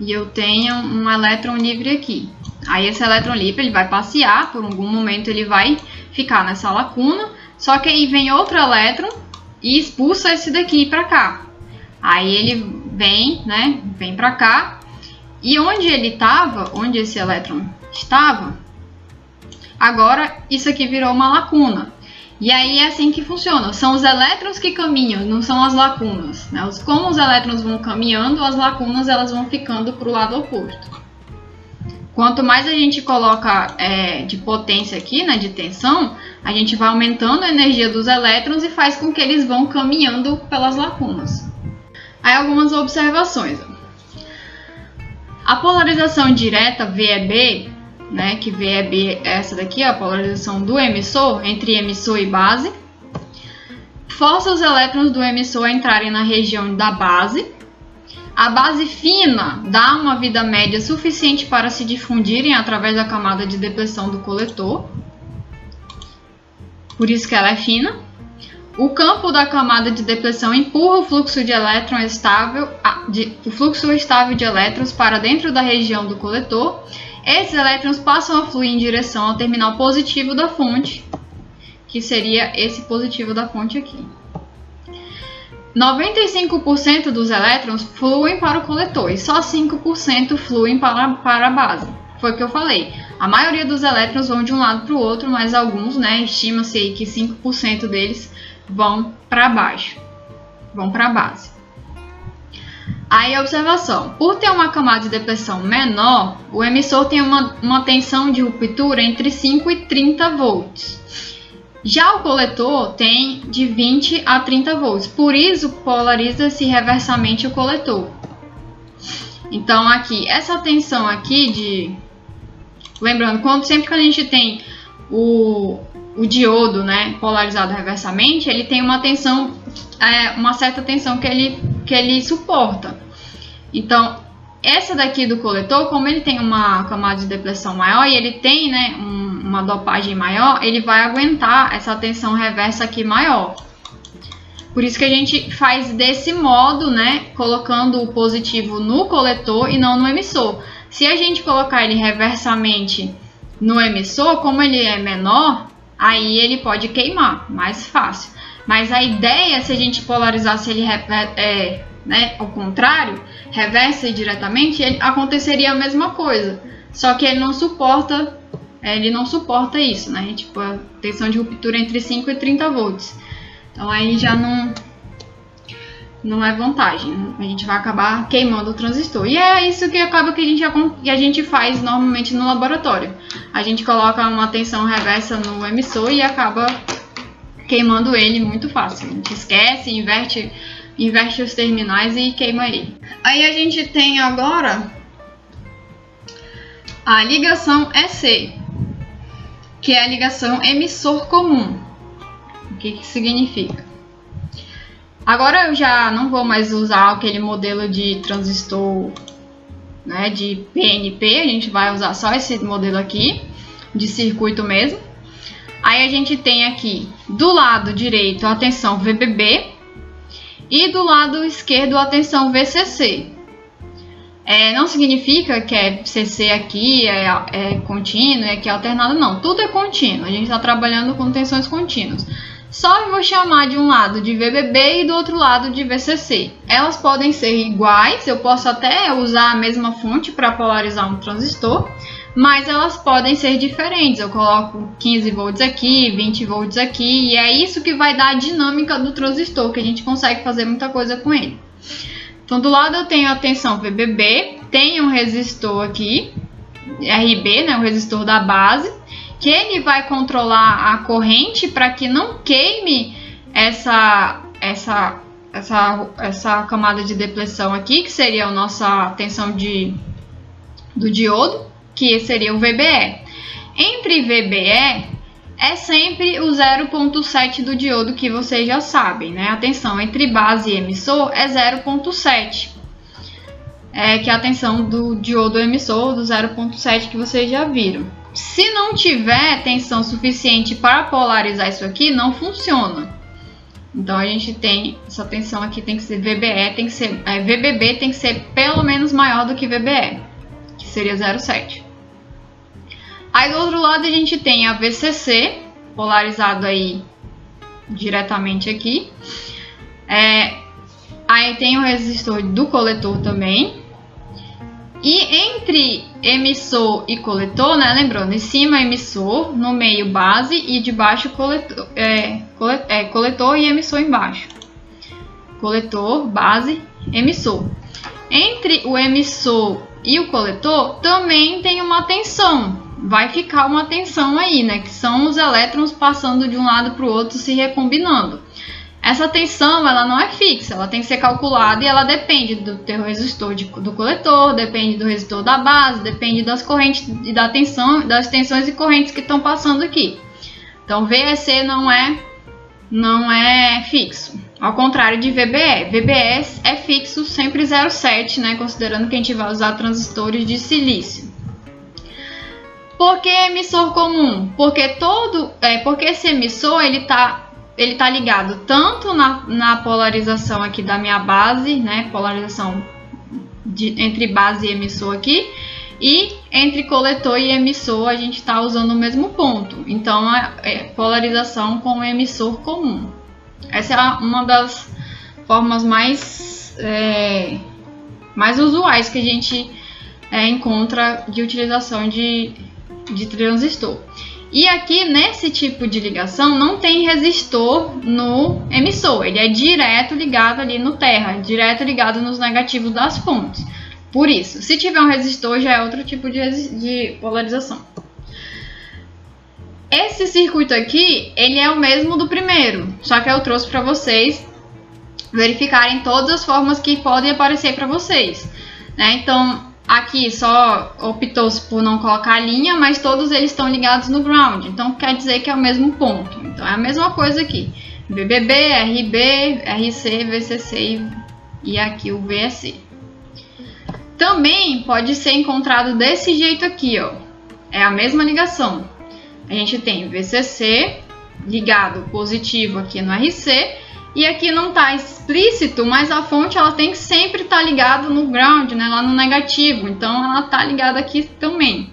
e eu tenho um elétron livre aqui. Aí esse elétron livre ele vai passear, por algum momento ele vai ficar nessa lacuna, só que aí vem outro elétron e expulsa esse daqui para cá. Aí ele vem, né, vem para cá, e onde ele estava, onde esse elétron estava, agora isso aqui virou uma lacuna. E aí é assim que funciona. São os elétrons que caminham, não são as lacunas. Né? Como os elétrons vão caminhando, as lacunas elas vão ficando para o lado oposto. Quanto mais a gente coloca é, de potência aqui, né, de tensão, a gente vai aumentando a energia dos elétrons e faz com que eles vão caminhando pelas lacunas. Aí algumas observações. A polarização direta VEB, né, que VEB é essa daqui, a polarização do emissor entre emissor e base, força os elétrons do emissor a entrarem na região da base a base fina dá uma vida média suficiente para se difundirem através da camada de depressão do coletor. Por isso que ela é fina. O campo da camada de depressão empurra o fluxo de elétron estável, de, o fluxo estável de elétrons para dentro da região do coletor. Esses elétrons passam a fluir em direção ao terminal positivo da fonte, que seria esse positivo da fonte aqui. 95% dos elétrons fluem para o coletor e só 5% fluem para, para a base. Foi o que eu falei. A maioria dos elétrons vão de um lado para o outro, mas alguns, né, estima-se que 5% deles vão para baixo, vão para a base. Aí, observação: por ter uma camada de depressão menor, o emissor tem uma, uma tensão de ruptura entre 5 e 30 volts. Já o coletor tem de 20 a 30 volts, por isso polariza-se reversamente o coletor. Então aqui, essa tensão aqui de... Lembrando, quando, sempre que a gente tem o, o diodo né, polarizado reversamente, ele tem uma tensão, é, uma certa tensão que ele, que ele suporta. Então, essa daqui do coletor, como ele tem uma camada de depressão maior e ele tem né, um uma dopagem maior, ele vai aguentar essa tensão reversa aqui maior. Por isso que a gente faz desse modo, né, colocando o positivo no coletor e não no emissor. Se a gente colocar ele reversamente no emissor, como ele é menor, aí ele pode queimar, mais fácil. Mas a ideia, se a gente polarizasse ele é, né, ao contrário, reversa diretamente, ele, aconteceria a mesma coisa. Só que ele não suporta é, ele não suporta isso, né? Tipo, a tensão de ruptura entre 5 e 30 volts. Então aí já não, não é vantagem. A gente vai acabar queimando o transistor. E é isso que acaba que a gente, que a gente faz normalmente no laboratório. A gente coloca uma tensão reversa no emissor e acaba queimando ele muito fácil. A gente esquece, inverte, inverte os terminais e queima ele. Aí a gente tem agora a ligação EC que é a ligação emissor comum. O que, que significa? Agora eu já não vou mais usar aquele modelo de transistor né, de PNP, a gente vai usar só esse modelo aqui, de circuito mesmo. Aí a gente tem aqui do lado direito a tensão VBB e do lado esquerdo a tensão VCC. É, não significa que é CC aqui é, é contínuo e aqui é alternado, não. Tudo é contínuo. A gente está trabalhando com tensões contínuas. Só eu vou chamar de um lado de VBB e do outro lado de VCC. Elas podem ser iguais, eu posso até usar a mesma fonte para polarizar um transistor, mas elas podem ser diferentes. Eu coloco 15 volts aqui, 20 volts aqui, e é isso que vai dar a dinâmica do transistor, que a gente consegue fazer muita coisa com ele. Então, do lado eu tenho a tensão VBB, tenho um resistor aqui, RB, né, o resistor da base, que ele vai controlar a corrente para que não queime essa, essa, essa, essa camada de depressão aqui, que seria a nossa tensão de, do diodo, que seria o VBE. Entre VBE é sempre o 0.7 do diodo que vocês já sabem, né? A tensão entre base e emissor é 0.7. é, que é a tensão do diodo emissor do 0.7 que vocês já viram. Se não tiver tensão suficiente para polarizar isso aqui, não funciona. Então a gente tem essa tensão aqui tem que ser VBE, tem que ser é, VBB tem que ser pelo menos maior do que VBE, que seria 0,7. Aí do outro lado a gente tem a VCC polarizado aí diretamente aqui. É, aí tem o resistor do coletor também. E entre emissor e coletor, né? Lembrando, em cima emissor, no meio base e de baixo coletor, é, é, coletor e emissor embaixo. Coletor, base, emissor. Entre o emissor e o coletor também tem uma tensão. Vai ficar uma tensão aí, né? Que são os elétrons passando de um lado para o outro se recombinando. Essa tensão ela não é fixa, ela tem que ser calculada e ela depende do teu resistor de, do coletor, depende do resistor da base, depende das correntes e da tensão, das tensões e correntes que estão passando aqui. Então VEC não é não é fixo. Ao contrário de VBE. VBE é fixo sempre 0,7, né, considerando que a gente vai usar transistores de silício. Por que emissor comum? Porque todo, é, porque esse emissor ele está ele está ligado tanto na, na polarização aqui da minha base, né? Polarização de, entre base e emissor aqui. E entre coletor e emissor a gente está usando o mesmo ponto. Então, é, é polarização com emissor comum. Essa é uma das formas mais, é, mais usuais que a gente é, encontra de utilização de, de transistor. E aqui nesse tipo de ligação não tem resistor no emissor, ele é direto ligado ali no terra, direto ligado nos negativos das fontes. Por isso, se tiver um resistor já é outro tipo de, de polarização. Esse circuito aqui, ele é o mesmo do primeiro, só que eu trouxe para vocês verificarem todas as formas que podem aparecer para vocês. Né? Então, Aqui só optou-se por não colocar a linha, mas todos eles estão ligados no ground, então quer dizer que é o mesmo ponto. Então é a mesma coisa aqui. BBB, RB, RC, VCC e aqui o VSC. Também pode ser encontrado desse jeito aqui, ó. É a mesma ligação. A gente tem VCC ligado positivo aqui no RC e aqui não está explícito, mas a fonte ela tem que sempre estar tá ligada no ground, né, lá no negativo. Então ela está ligada aqui também.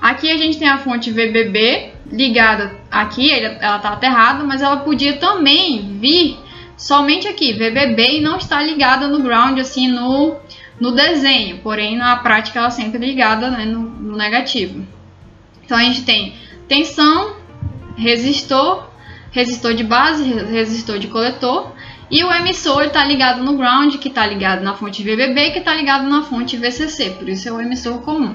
Aqui a gente tem a fonte VBB ligada aqui, ela está aterrada, mas ela podia também vir somente aqui, VBB, e não está ligada no ground, assim, no, no desenho. Porém, na prática, ela sempre é ligada né, no, no negativo. Então a gente tem tensão, resistor resistor de base, resistor de coletor, e o emissor está ligado no ground, que está ligado na fonte VBB, que está ligado na fonte VCC, por isso é o emissor comum.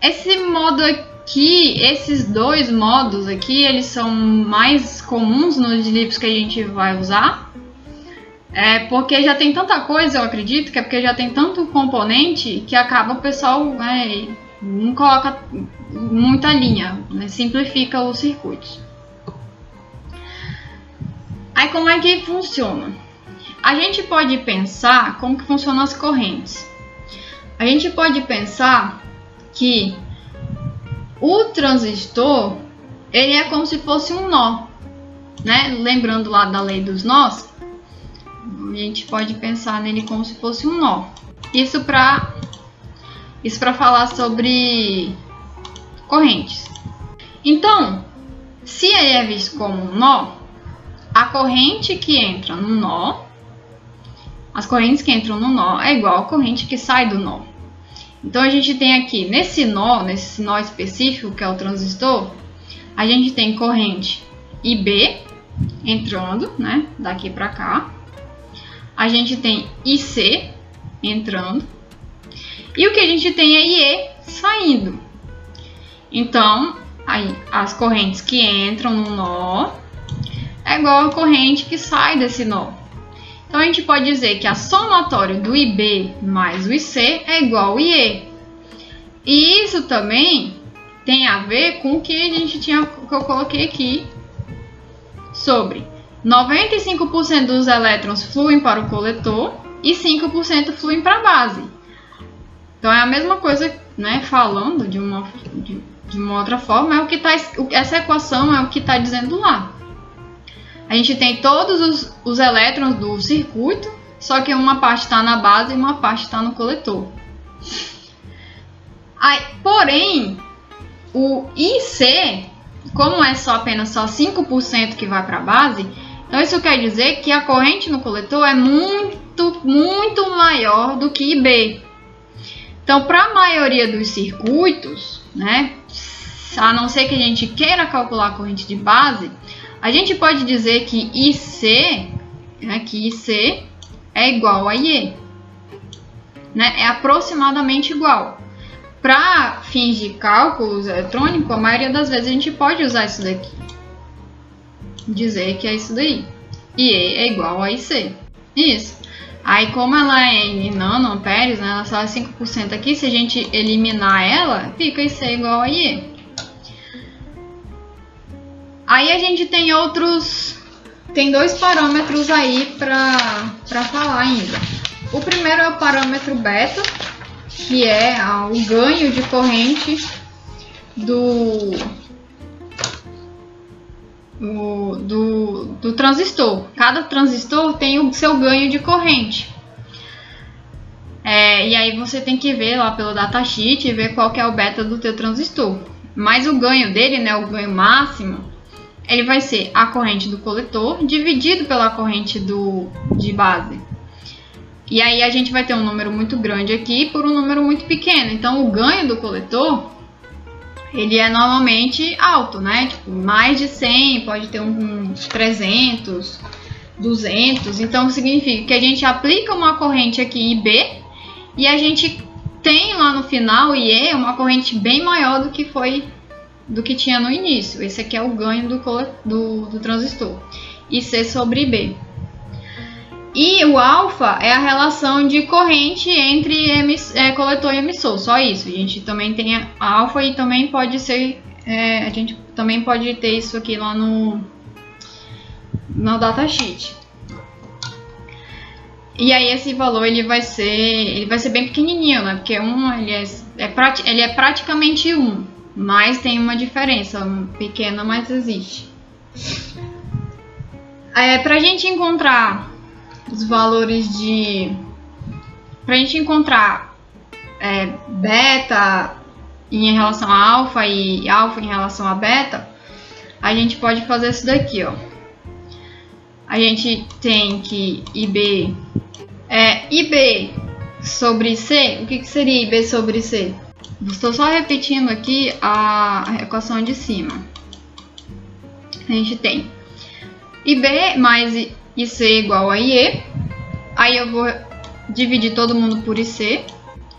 Esse modo aqui, esses dois modos aqui, eles são mais comuns nos livros que a gente vai usar, é porque já tem tanta coisa, eu acredito, que é porque já tem tanto componente que acaba o pessoal é, não coloca muita linha, né, simplifica os circuitos. Aí como é que funciona? A gente pode pensar como que funcionam as correntes. A gente pode pensar que o transistor ele é como se fosse um nó, né? Lembrando lá da lei dos nós, a gente pode pensar nele como se fosse um nó. Isso para isso para falar sobre correntes. Então, se ele é visto como um nó, a corrente que entra no nó, as correntes que entram no nó é igual a corrente que sai do nó. Então a gente tem aqui nesse nó, nesse nó específico que é o transistor, a gente tem corrente IB entrando, né, daqui para cá. A gente tem IC entrando. E o que a gente tem é IE saindo. Então, aí as correntes que entram no nó é igual a corrente que sai desse nó. Então a gente pode dizer que a somatória do IB mais o IC é igual ao IE. E isso também tem a ver com o que a gente tinha que eu coloquei aqui sobre 95% dos elétrons fluem para o coletor e 5% fluem para a base. Então é a mesma coisa, né, falando de uma, de, de uma outra forma, é o que tá, essa equação é o que está dizendo lá. A gente tem todos os, os elétrons do circuito, só que uma parte está na base e uma parte está no coletor. Aí, porém, o IC, como é só apenas só 5% que vai para a base, então isso quer dizer que a corrente no coletor é muito, muito maior do que IB. Então, para a maioria dos circuitos, né, a não ser que a gente queira calcular a corrente de base, a gente pode dizer que IC, né, que IC é igual a IE. Né, é aproximadamente igual. Para fins de cálculos eletrônicos, a maioria das vezes a gente pode usar isso daqui. Dizer que é isso daí. E E é igual a IC. Isso. Aí, como ela é em nanoamperes, né, ela só é 5% aqui, se a gente eliminar ela, fica IC igual a IE. Aí a gente tem outros... Tem dois parâmetros aí para falar ainda. O primeiro é o parâmetro beta, que é o ganho de corrente do, do, do, do transistor. Cada transistor tem o seu ganho de corrente. É, e aí você tem que ver lá pelo datasheet e ver qual que é o beta do teu transistor. Mas o ganho dele, né, o ganho máximo, ele vai ser a corrente do coletor dividido pela corrente do, de base. E aí a gente vai ter um número muito grande aqui por um número muito pequeno. Então o ganho do coletor ele é normalmente alto, né? Tipo, mais de 100, pode ter uns 300, 200. Então significa que a gente aplica uma corrente aqui IB e a gente tem lá no final IE uma corrente bem maior do que foi do que tinha no início. Esse aqui é o ganho do, do, do transistor. IC sobre IB. E o alfa é a relação de corrente entre é, coletor e emissor, só isso. A gente também tem alfa e também pode ser, é, a gente também pode ter isso aqui lá no, no datasheet. E aí esse valor ele vai ser, ele vai ser bem pequenininho, né? Porque um ele é, é, ele é praticamente um, mas tem uma diferença, pequena, mas existe. É, para a gente encontrar os valores de. Para a gente encontrar é, beta em relação a alfa e alfa em relação a beta, a gente pode fazer isso daqui, ó. A gente tem que IB é IB sobre C. O que, que seria IB sobre C? Estou só repetindo aqui a equação de cima. A gente tem IB mais IC igual a IE. Aí eu vou dividir todo mundo por IC.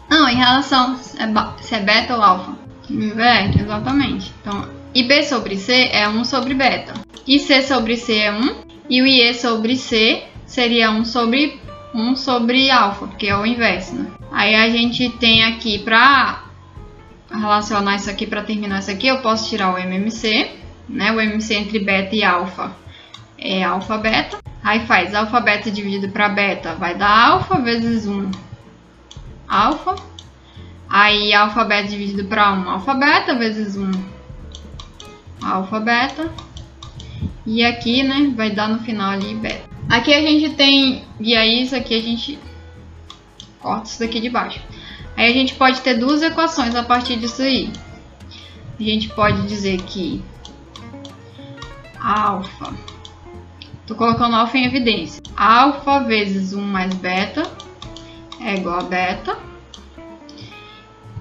Não, em relação é se é beta ou alfa. Inverte, exatamente. Então, IB sobre C é 1 sobre beta. IC sobre C é 1. E o IE sobre C seria 1 sobre 1 sobre alfa, porque é o inverso, né? Aí a gente tem aqui para relacionar isso aqui, para terminar isso aqui, eu posso tirar o MMC, né? O MMC entre beta e alfa é alfa beta. Aí faz alfa beta dividido para beta, vai dar alfa vezes 1 alfa. Aí alfa beta dividido para 1, alfa beta vezes 1 alfa beta. E aqui, né, vai dar no final ali beta. Aqui a gente tem, e aí isso aqui a gente corta isso daqui de baixo. Aí a gente pode ter duas equações a partir disso aí. A gente pode dizer que alfa Estou colocando alfa em evidência. Alfa vezes 1 mais beta é igual a beta.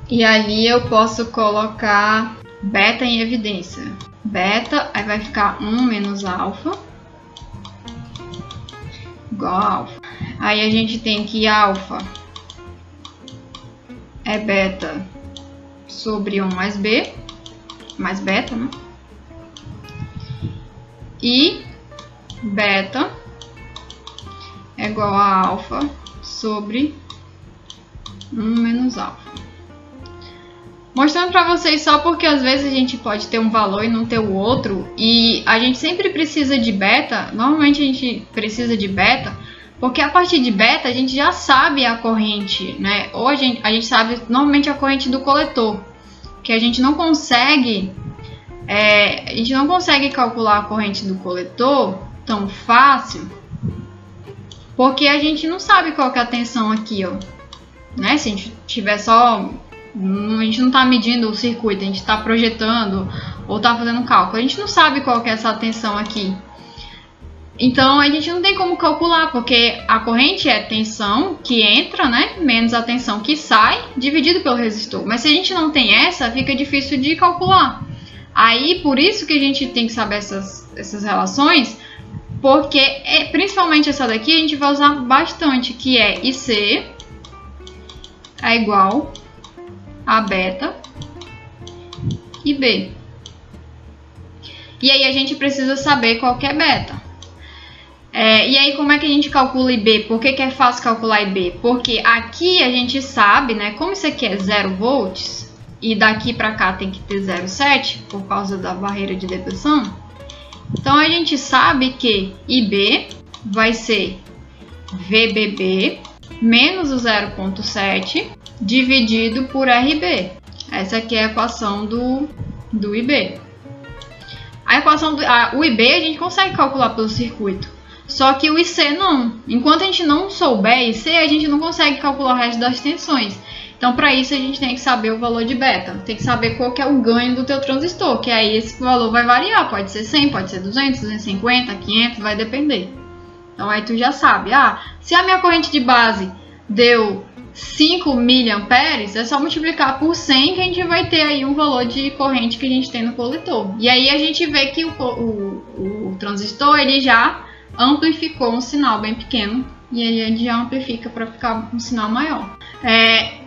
E ali eu posso colocar beta em evidência. Beta, aí vai ficar 1 menos alfa igual a alfa. Aí a gente tem que alfa é beta sobre 1 mais b, mais beta, né? E beta é igual a alfa sobre 1 menos alfa. Mostrando para vocês só porque às vezes a gente pode ter um valor e não ter o outro, e a gente sempre precisa de beta, normalmente a gente precisa de beta Porque a partir de beta a gente já sabe a corrente, né? Ou a gente, a gente sabe normalmente a corrente do coletor, que a gente não consegue é, a gente não consegue calcular a corrente do coletor tão fácil, porque a gente não sabe qual é a tensão aqui, ó. Né? Se a gente tiver só a gente não está medindo o circuito, a gente está projetando ou está fazendo cálculo. A gente não sabe qual é essa tensão aqui. Então a gente não tem como calcular, porque a corrente é tensão que entra, né? Menos a tensão que sai, dividido pelo resistor. Mas se a gente não tem essa, fica difícil de calcular. Aí por isso que a gente tem que saber essas, essas relações, porque é, principalmente essa daqui a gente vai usar bastante, que é IC é igual a beta e B. E aí a gente precisa saber qual é beta. É, e aí como é que a gente calcula IB? Por que, que é fácil calcular IB? Porque aqui a gente sabe, né, como isso aqui é 0 volts, e daqui para cá tem que ter 0,7 por causa da barreira de depressão. Então a gente sabe que IB vai ser VBB menos o 0,7 dividido por RB. Essa aqui é a equação do, do IB. A equação do a, o IB a gente consegue calcular pelo circuito. Só que o IC não. Enquanto a gente não souber IC, a gente não consegue calcular o resto das tensões. Então, para isso, a gente tem que saber o valor de beta. Tem que saber qual que é o ganho do teu transistor, que aí esse valor vai variar. Pode ser 100, pode ser 200, 250, 500, vai depender. Então, aí tu já sabe. Ah, se a minha corrente de base deu 5 miliamperes, é só multiplicar por 100 que a gente vai ter aí um valor de corrente que a gente tem no coletor. E aí a gente vê que o, o, o transistor ele já amplificou um sinal bem pequeno e aí ele já amplifica para ficar um sinal maior. É,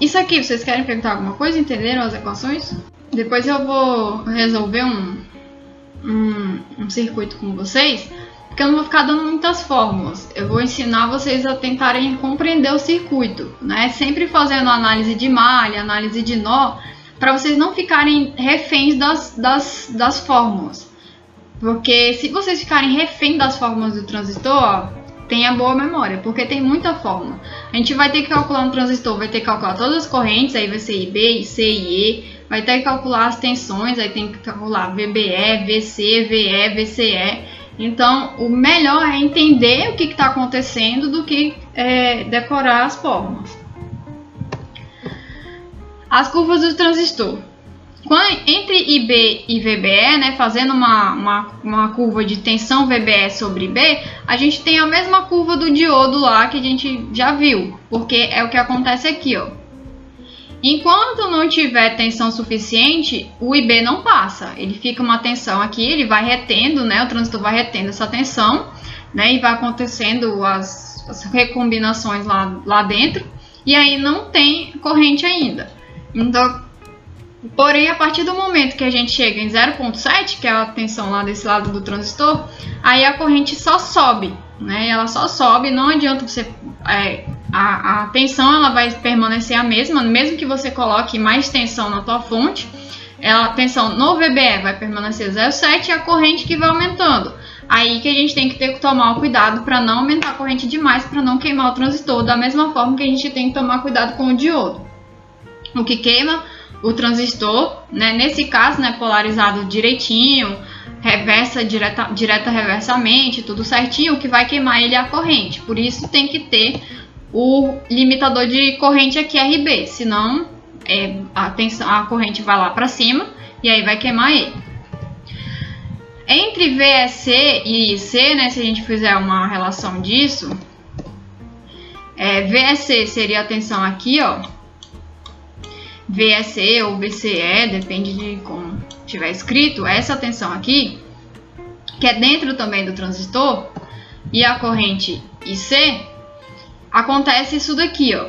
isso aqui, vocês querem perguntar alguma coisa? Entenderam as equações? Depois eu vou resolver um, um, um circuito com vocês porque eu não vou ficar dando muitas fórmulas. Eu vou ensinar vocês a tentarem compreender o circuito, né? Sempre fazendo análise de malha, análise de nó, para vocês não ficarem reféns das, das, das fórmulas. Porque se vocês ficarem refém das fórmulas do transistor, tenha boa memória, porque tem muita fórmula. A gente vai ter que calcular um transistor, vai ter que calcular todas as correntes, aí vai ser IB, IC e E, vai ter que calcular as tensões, aí tem que calcular VBE, VC, VE, VCE. Então, o melhor é entender o que está acontecendo do que é, decorar as fórmulas. As curvas do transistor. Entre IB e VBE, né, fazendo uma, uma, uma, curva de tensão VBE sobre IB, a gente tem a mesma curva do diodo lá que a gente já viu, porque é o que acontece aqui, ó. Enquanto não tiver tensão suficiente, o IB não passa. Ele fica uma tensão aqui, ele vai retendo, né? O transistor vai retendo essa tensão, né? E vai acontecendo as, as recombinações lá, lá dentro. E aí não tem corrente ainda. Então, porém, a partir do momento que a gente chega em 0.7, que é a tensão lá desse lado do transistor, aí a corrente só sobe, né? Ela só sobe, não adianta você é, a, a tensão ela vai permanecer a mesma, mesmo que você coloque mais tensão na tua fonte, ela, a tensão no VBE vai permanecer 0,7 e a corrente que vai aumentando. Aí que a gente tem que ter que tomar cuidado para não aumentar a corrente demais, para não queimar o transistor, da mesma forma que a gente tem que tomar cuidado com o diodo. O que queima o transistor, né, nesse caso, né, polarizado direitinho, reversa direta, direta reversamente, tudo certinho, que vai queimar ele é a corrente. Por isso tem que ter o limitador de corrente aqui RB, senão é, a, tensão, a corrente vai lá para cima e aí vai queimar ele. Entre VSC e IC, né, se a gente fizer uma relação disso, é, VSC seria a tensão aqui, ó, VSE ou VCE, depende de como tiver escrito, essa tensão aqui, que é dentro também do transistor, e a corrente IC, acontece isso daqui, ó.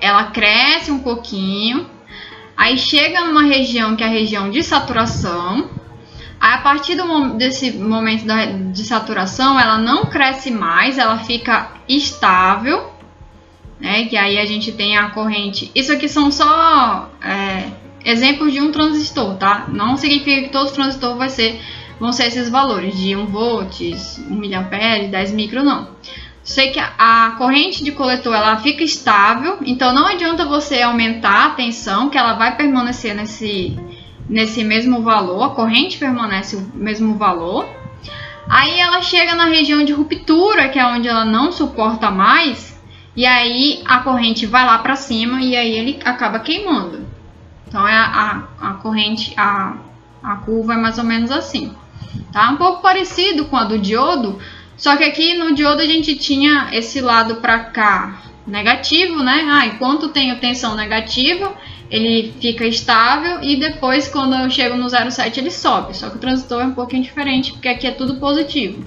Ela cresce um pouquinho, aí chega numa região que é a região de saturação. Aí, a partir do, desse momento da, de saturação, ela não cresce mais, ela fica estável, né? Que aí a gente tem a corrente. Isso aqui são só é, exemplos de um transistor, tá? Não significa que todos os transistores vai ser, vão ser esses valores de 1 volts, 1 miliampere, 10 micro, não. sei que a, corrente de coletor ela fica estável, então não adianta você aumentar a tensão, que ela vai permanecer nesse, nesse mesmo valor, a corrente permanece o mesmo valor. Aí ela chega na região de ruptura, que é onde ela não suporta mais, e aí a corrente vai lá para cima e aí ele acaba queimando. Então é a, a, a corrente, a, a curva é mais ou menos assim. Tá? Um pouco parecido com a do diodo, só que aqui no diodo a gente tinha esse lado para cá negativo, né? Ah, enquanto tenho tensão negativa, ele fica estável e depois quando eu chego no 0,7 ele sobe. Só que o transistor é um pouquinho diferente, porque aqui é tudo positivo.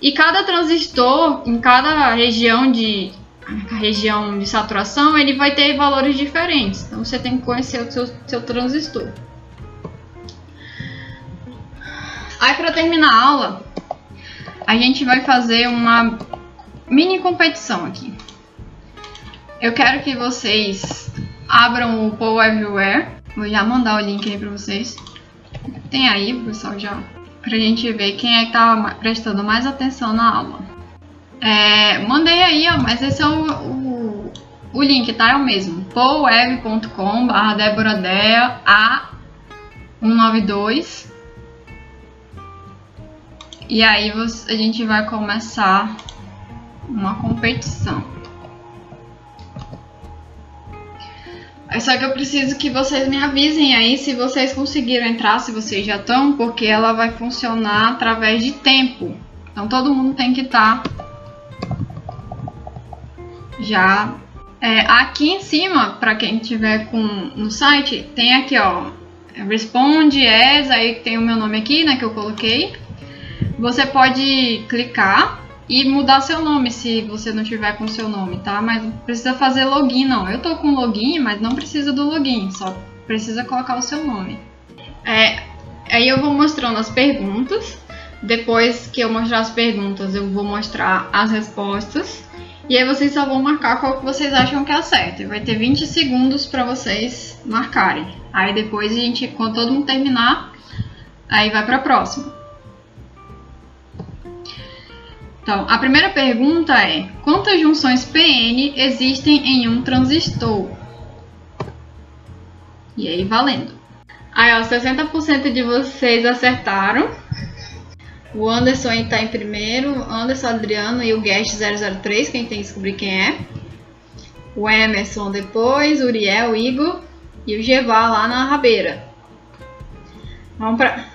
E cada transistor, em cada região de região de saturação, ele vai ter valores diferentes. Então você tem que conhecer o seu, seu transistor. Aí para terminar a aula, a gente vai fazer uma mini competição aqui. Eu quero que vocês abram o Poll Everywhere. Vou já mandar o link aí para vocês. Tem aí, pessoal, já. Pra gente ver quem é que tá prestando mais atenção na aula. É, mandei aí, ó, mas esse é o, o, o link, tá? É o mesmo. poweb.com barra Débora A192 e aí a gente vai começar uma competição. Só que eu preciso que vocês me avisem aí se vocês conseguiram entrar, se vocês já estão, porque ela vai funcionar através de tempo. Então todo mundo tem que estar tá já é, aqui em cima, para quem tiver com no site, tem aqui ó, responde as, aí tem o meu nome aqui, né, que eu coloquei. Você pode clicar e mudar seu nome se você não tiver com seu nome, tá? Mas não precisa fazer login não. Eu tô com login, mas não precisa do login, só precisa colocar o seu nome. É, aí eu vou mostrando as perguntas. Depois que eu mostrar as perguntas, eu vou mostrar as respostas. E aí vocês só vão marcar qual que vocês acham que é certo. Vai ter 20 segundos para vocês marcarem. Aí depois a gente, quando todo mundo terminar, aí vai para a próxima. Então, a primeira pergunta é: quantas junções PN existem em um transistor? E aí, valendo. Aí, ó, 60% de vocês acertaram. O Anderson está em primeiro, Anderson Adriano e o Guest 003, quem tem que descobrir quem é. O Emerson depois, Uriel, Igor e o Gevá lá na rabeira. Vamos pra.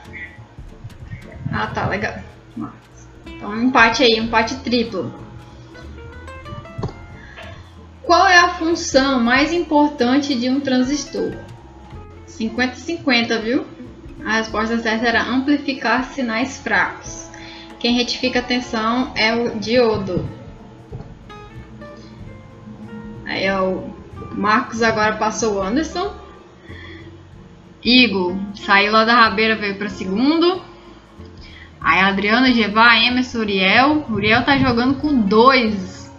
Ah, tá, legal. Então, um empate aí, um empate triplo. Qual é a função mais importante de um transistor? 50-50, viu? A resposta certa era amplificar sinais fracos. Quem retifica a tensão é o diodo. Aí o Marcos agora passou o Anderson. Igor saiu lá da rabeira, veio para segundo. Aí a Adriana, Gevá, Emerson, Uriel. Uriel tá jogando com dois.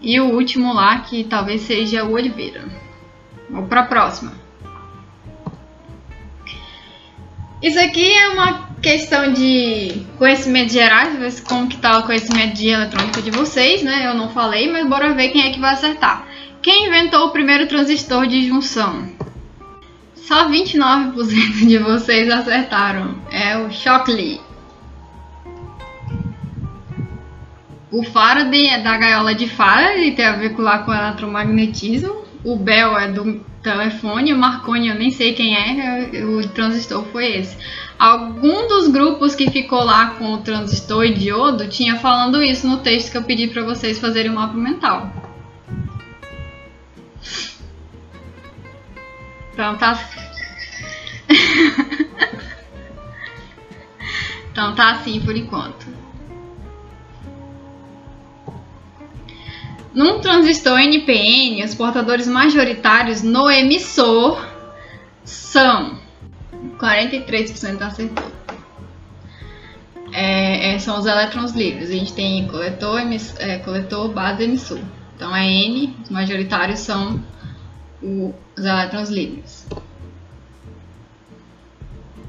E o último lá, que talvez seja o Oliveira. Vamos para a próxima. Isso aqui é uma questão de conhecimento gerais, ver como que tá o conhecimento de eletrônica de vocês, né? Eu não falei, mas bora ver quem é que vai acertar. Quem inventou o primeiro transistor de junção? Só 29% de vocês acertaram. É o Shockley. O Faraday é da gaiola de Faraday, tem a ver com, lá com o eletromagnetismo. O Bell é do telefone, o Marconi eu nem sei quem é, o transistor foi esse. Algum dos grupos que ficou lá com o transistor e diodo tinha falando isso no texto que eu pedi para vocês fazerem um mapa mental. Então tá. então tá assim por enquanto. Num transistor NPN, os portadores majoritários no emissor são 43% acertou. É, é, são os elétrons livres. A gente tem coletor, emiss, é, coletor, base emissor. Então é N, os majoritários são o, os elétrons livres.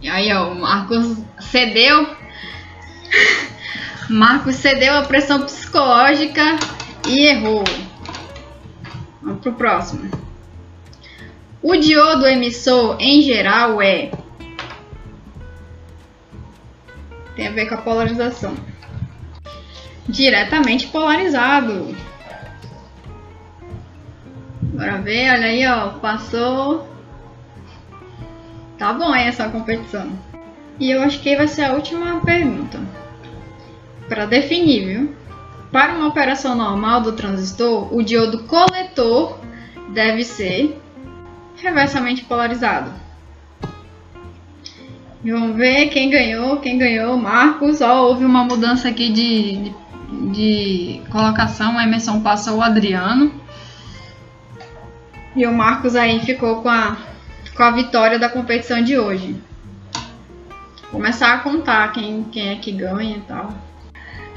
E aí, ó, o Marcos cedeu. Marcos cedeu à pressão psicológica e errou. Vamos pro próximo. O diodo emissor em geral é tem a ver com a polarização. Diretamente polarizado. Bora ver, olha aí, ó, passou. Tá bom essa competição. E eu acho que vai ser a última pergunta. Para definir, viu? Para uma operação normal do transistor, o diodo coletor deve ser reversamente polarizado. E vamos ver quem ganhou, quem ganhou, Marcos. Ó, houve uma mudança aqui de, de, colocação, a Emerson passou o Adriano. E o Marcos aí ficou com a, com a vitória da competição de hoje. Vou começar a contar quem, quem é que ganha e tal.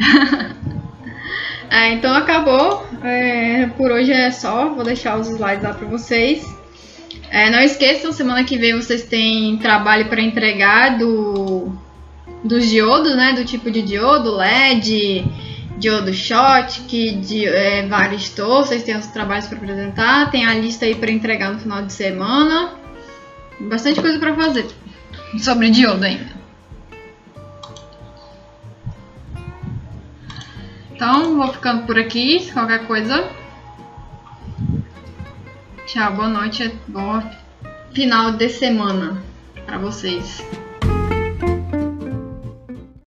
é, então acabou. É, por hoje é só. Vou deixar os slides lá para vocês. É, não esqueçam, semana que vem vocês têm trabalho para entregar do dos diodos, né? Do tipo de diodo, LED, diodo shot, que de é, varistor. Vocês têm os trabalhos para apresentar. Tem a lista aí para entregar no final de semana. Bastante coisa para fazer sobre diodo ainda. Então, vou ficando por aqui. Qualquer coisa, Tchau, boa noite, bom final de semana para vocês.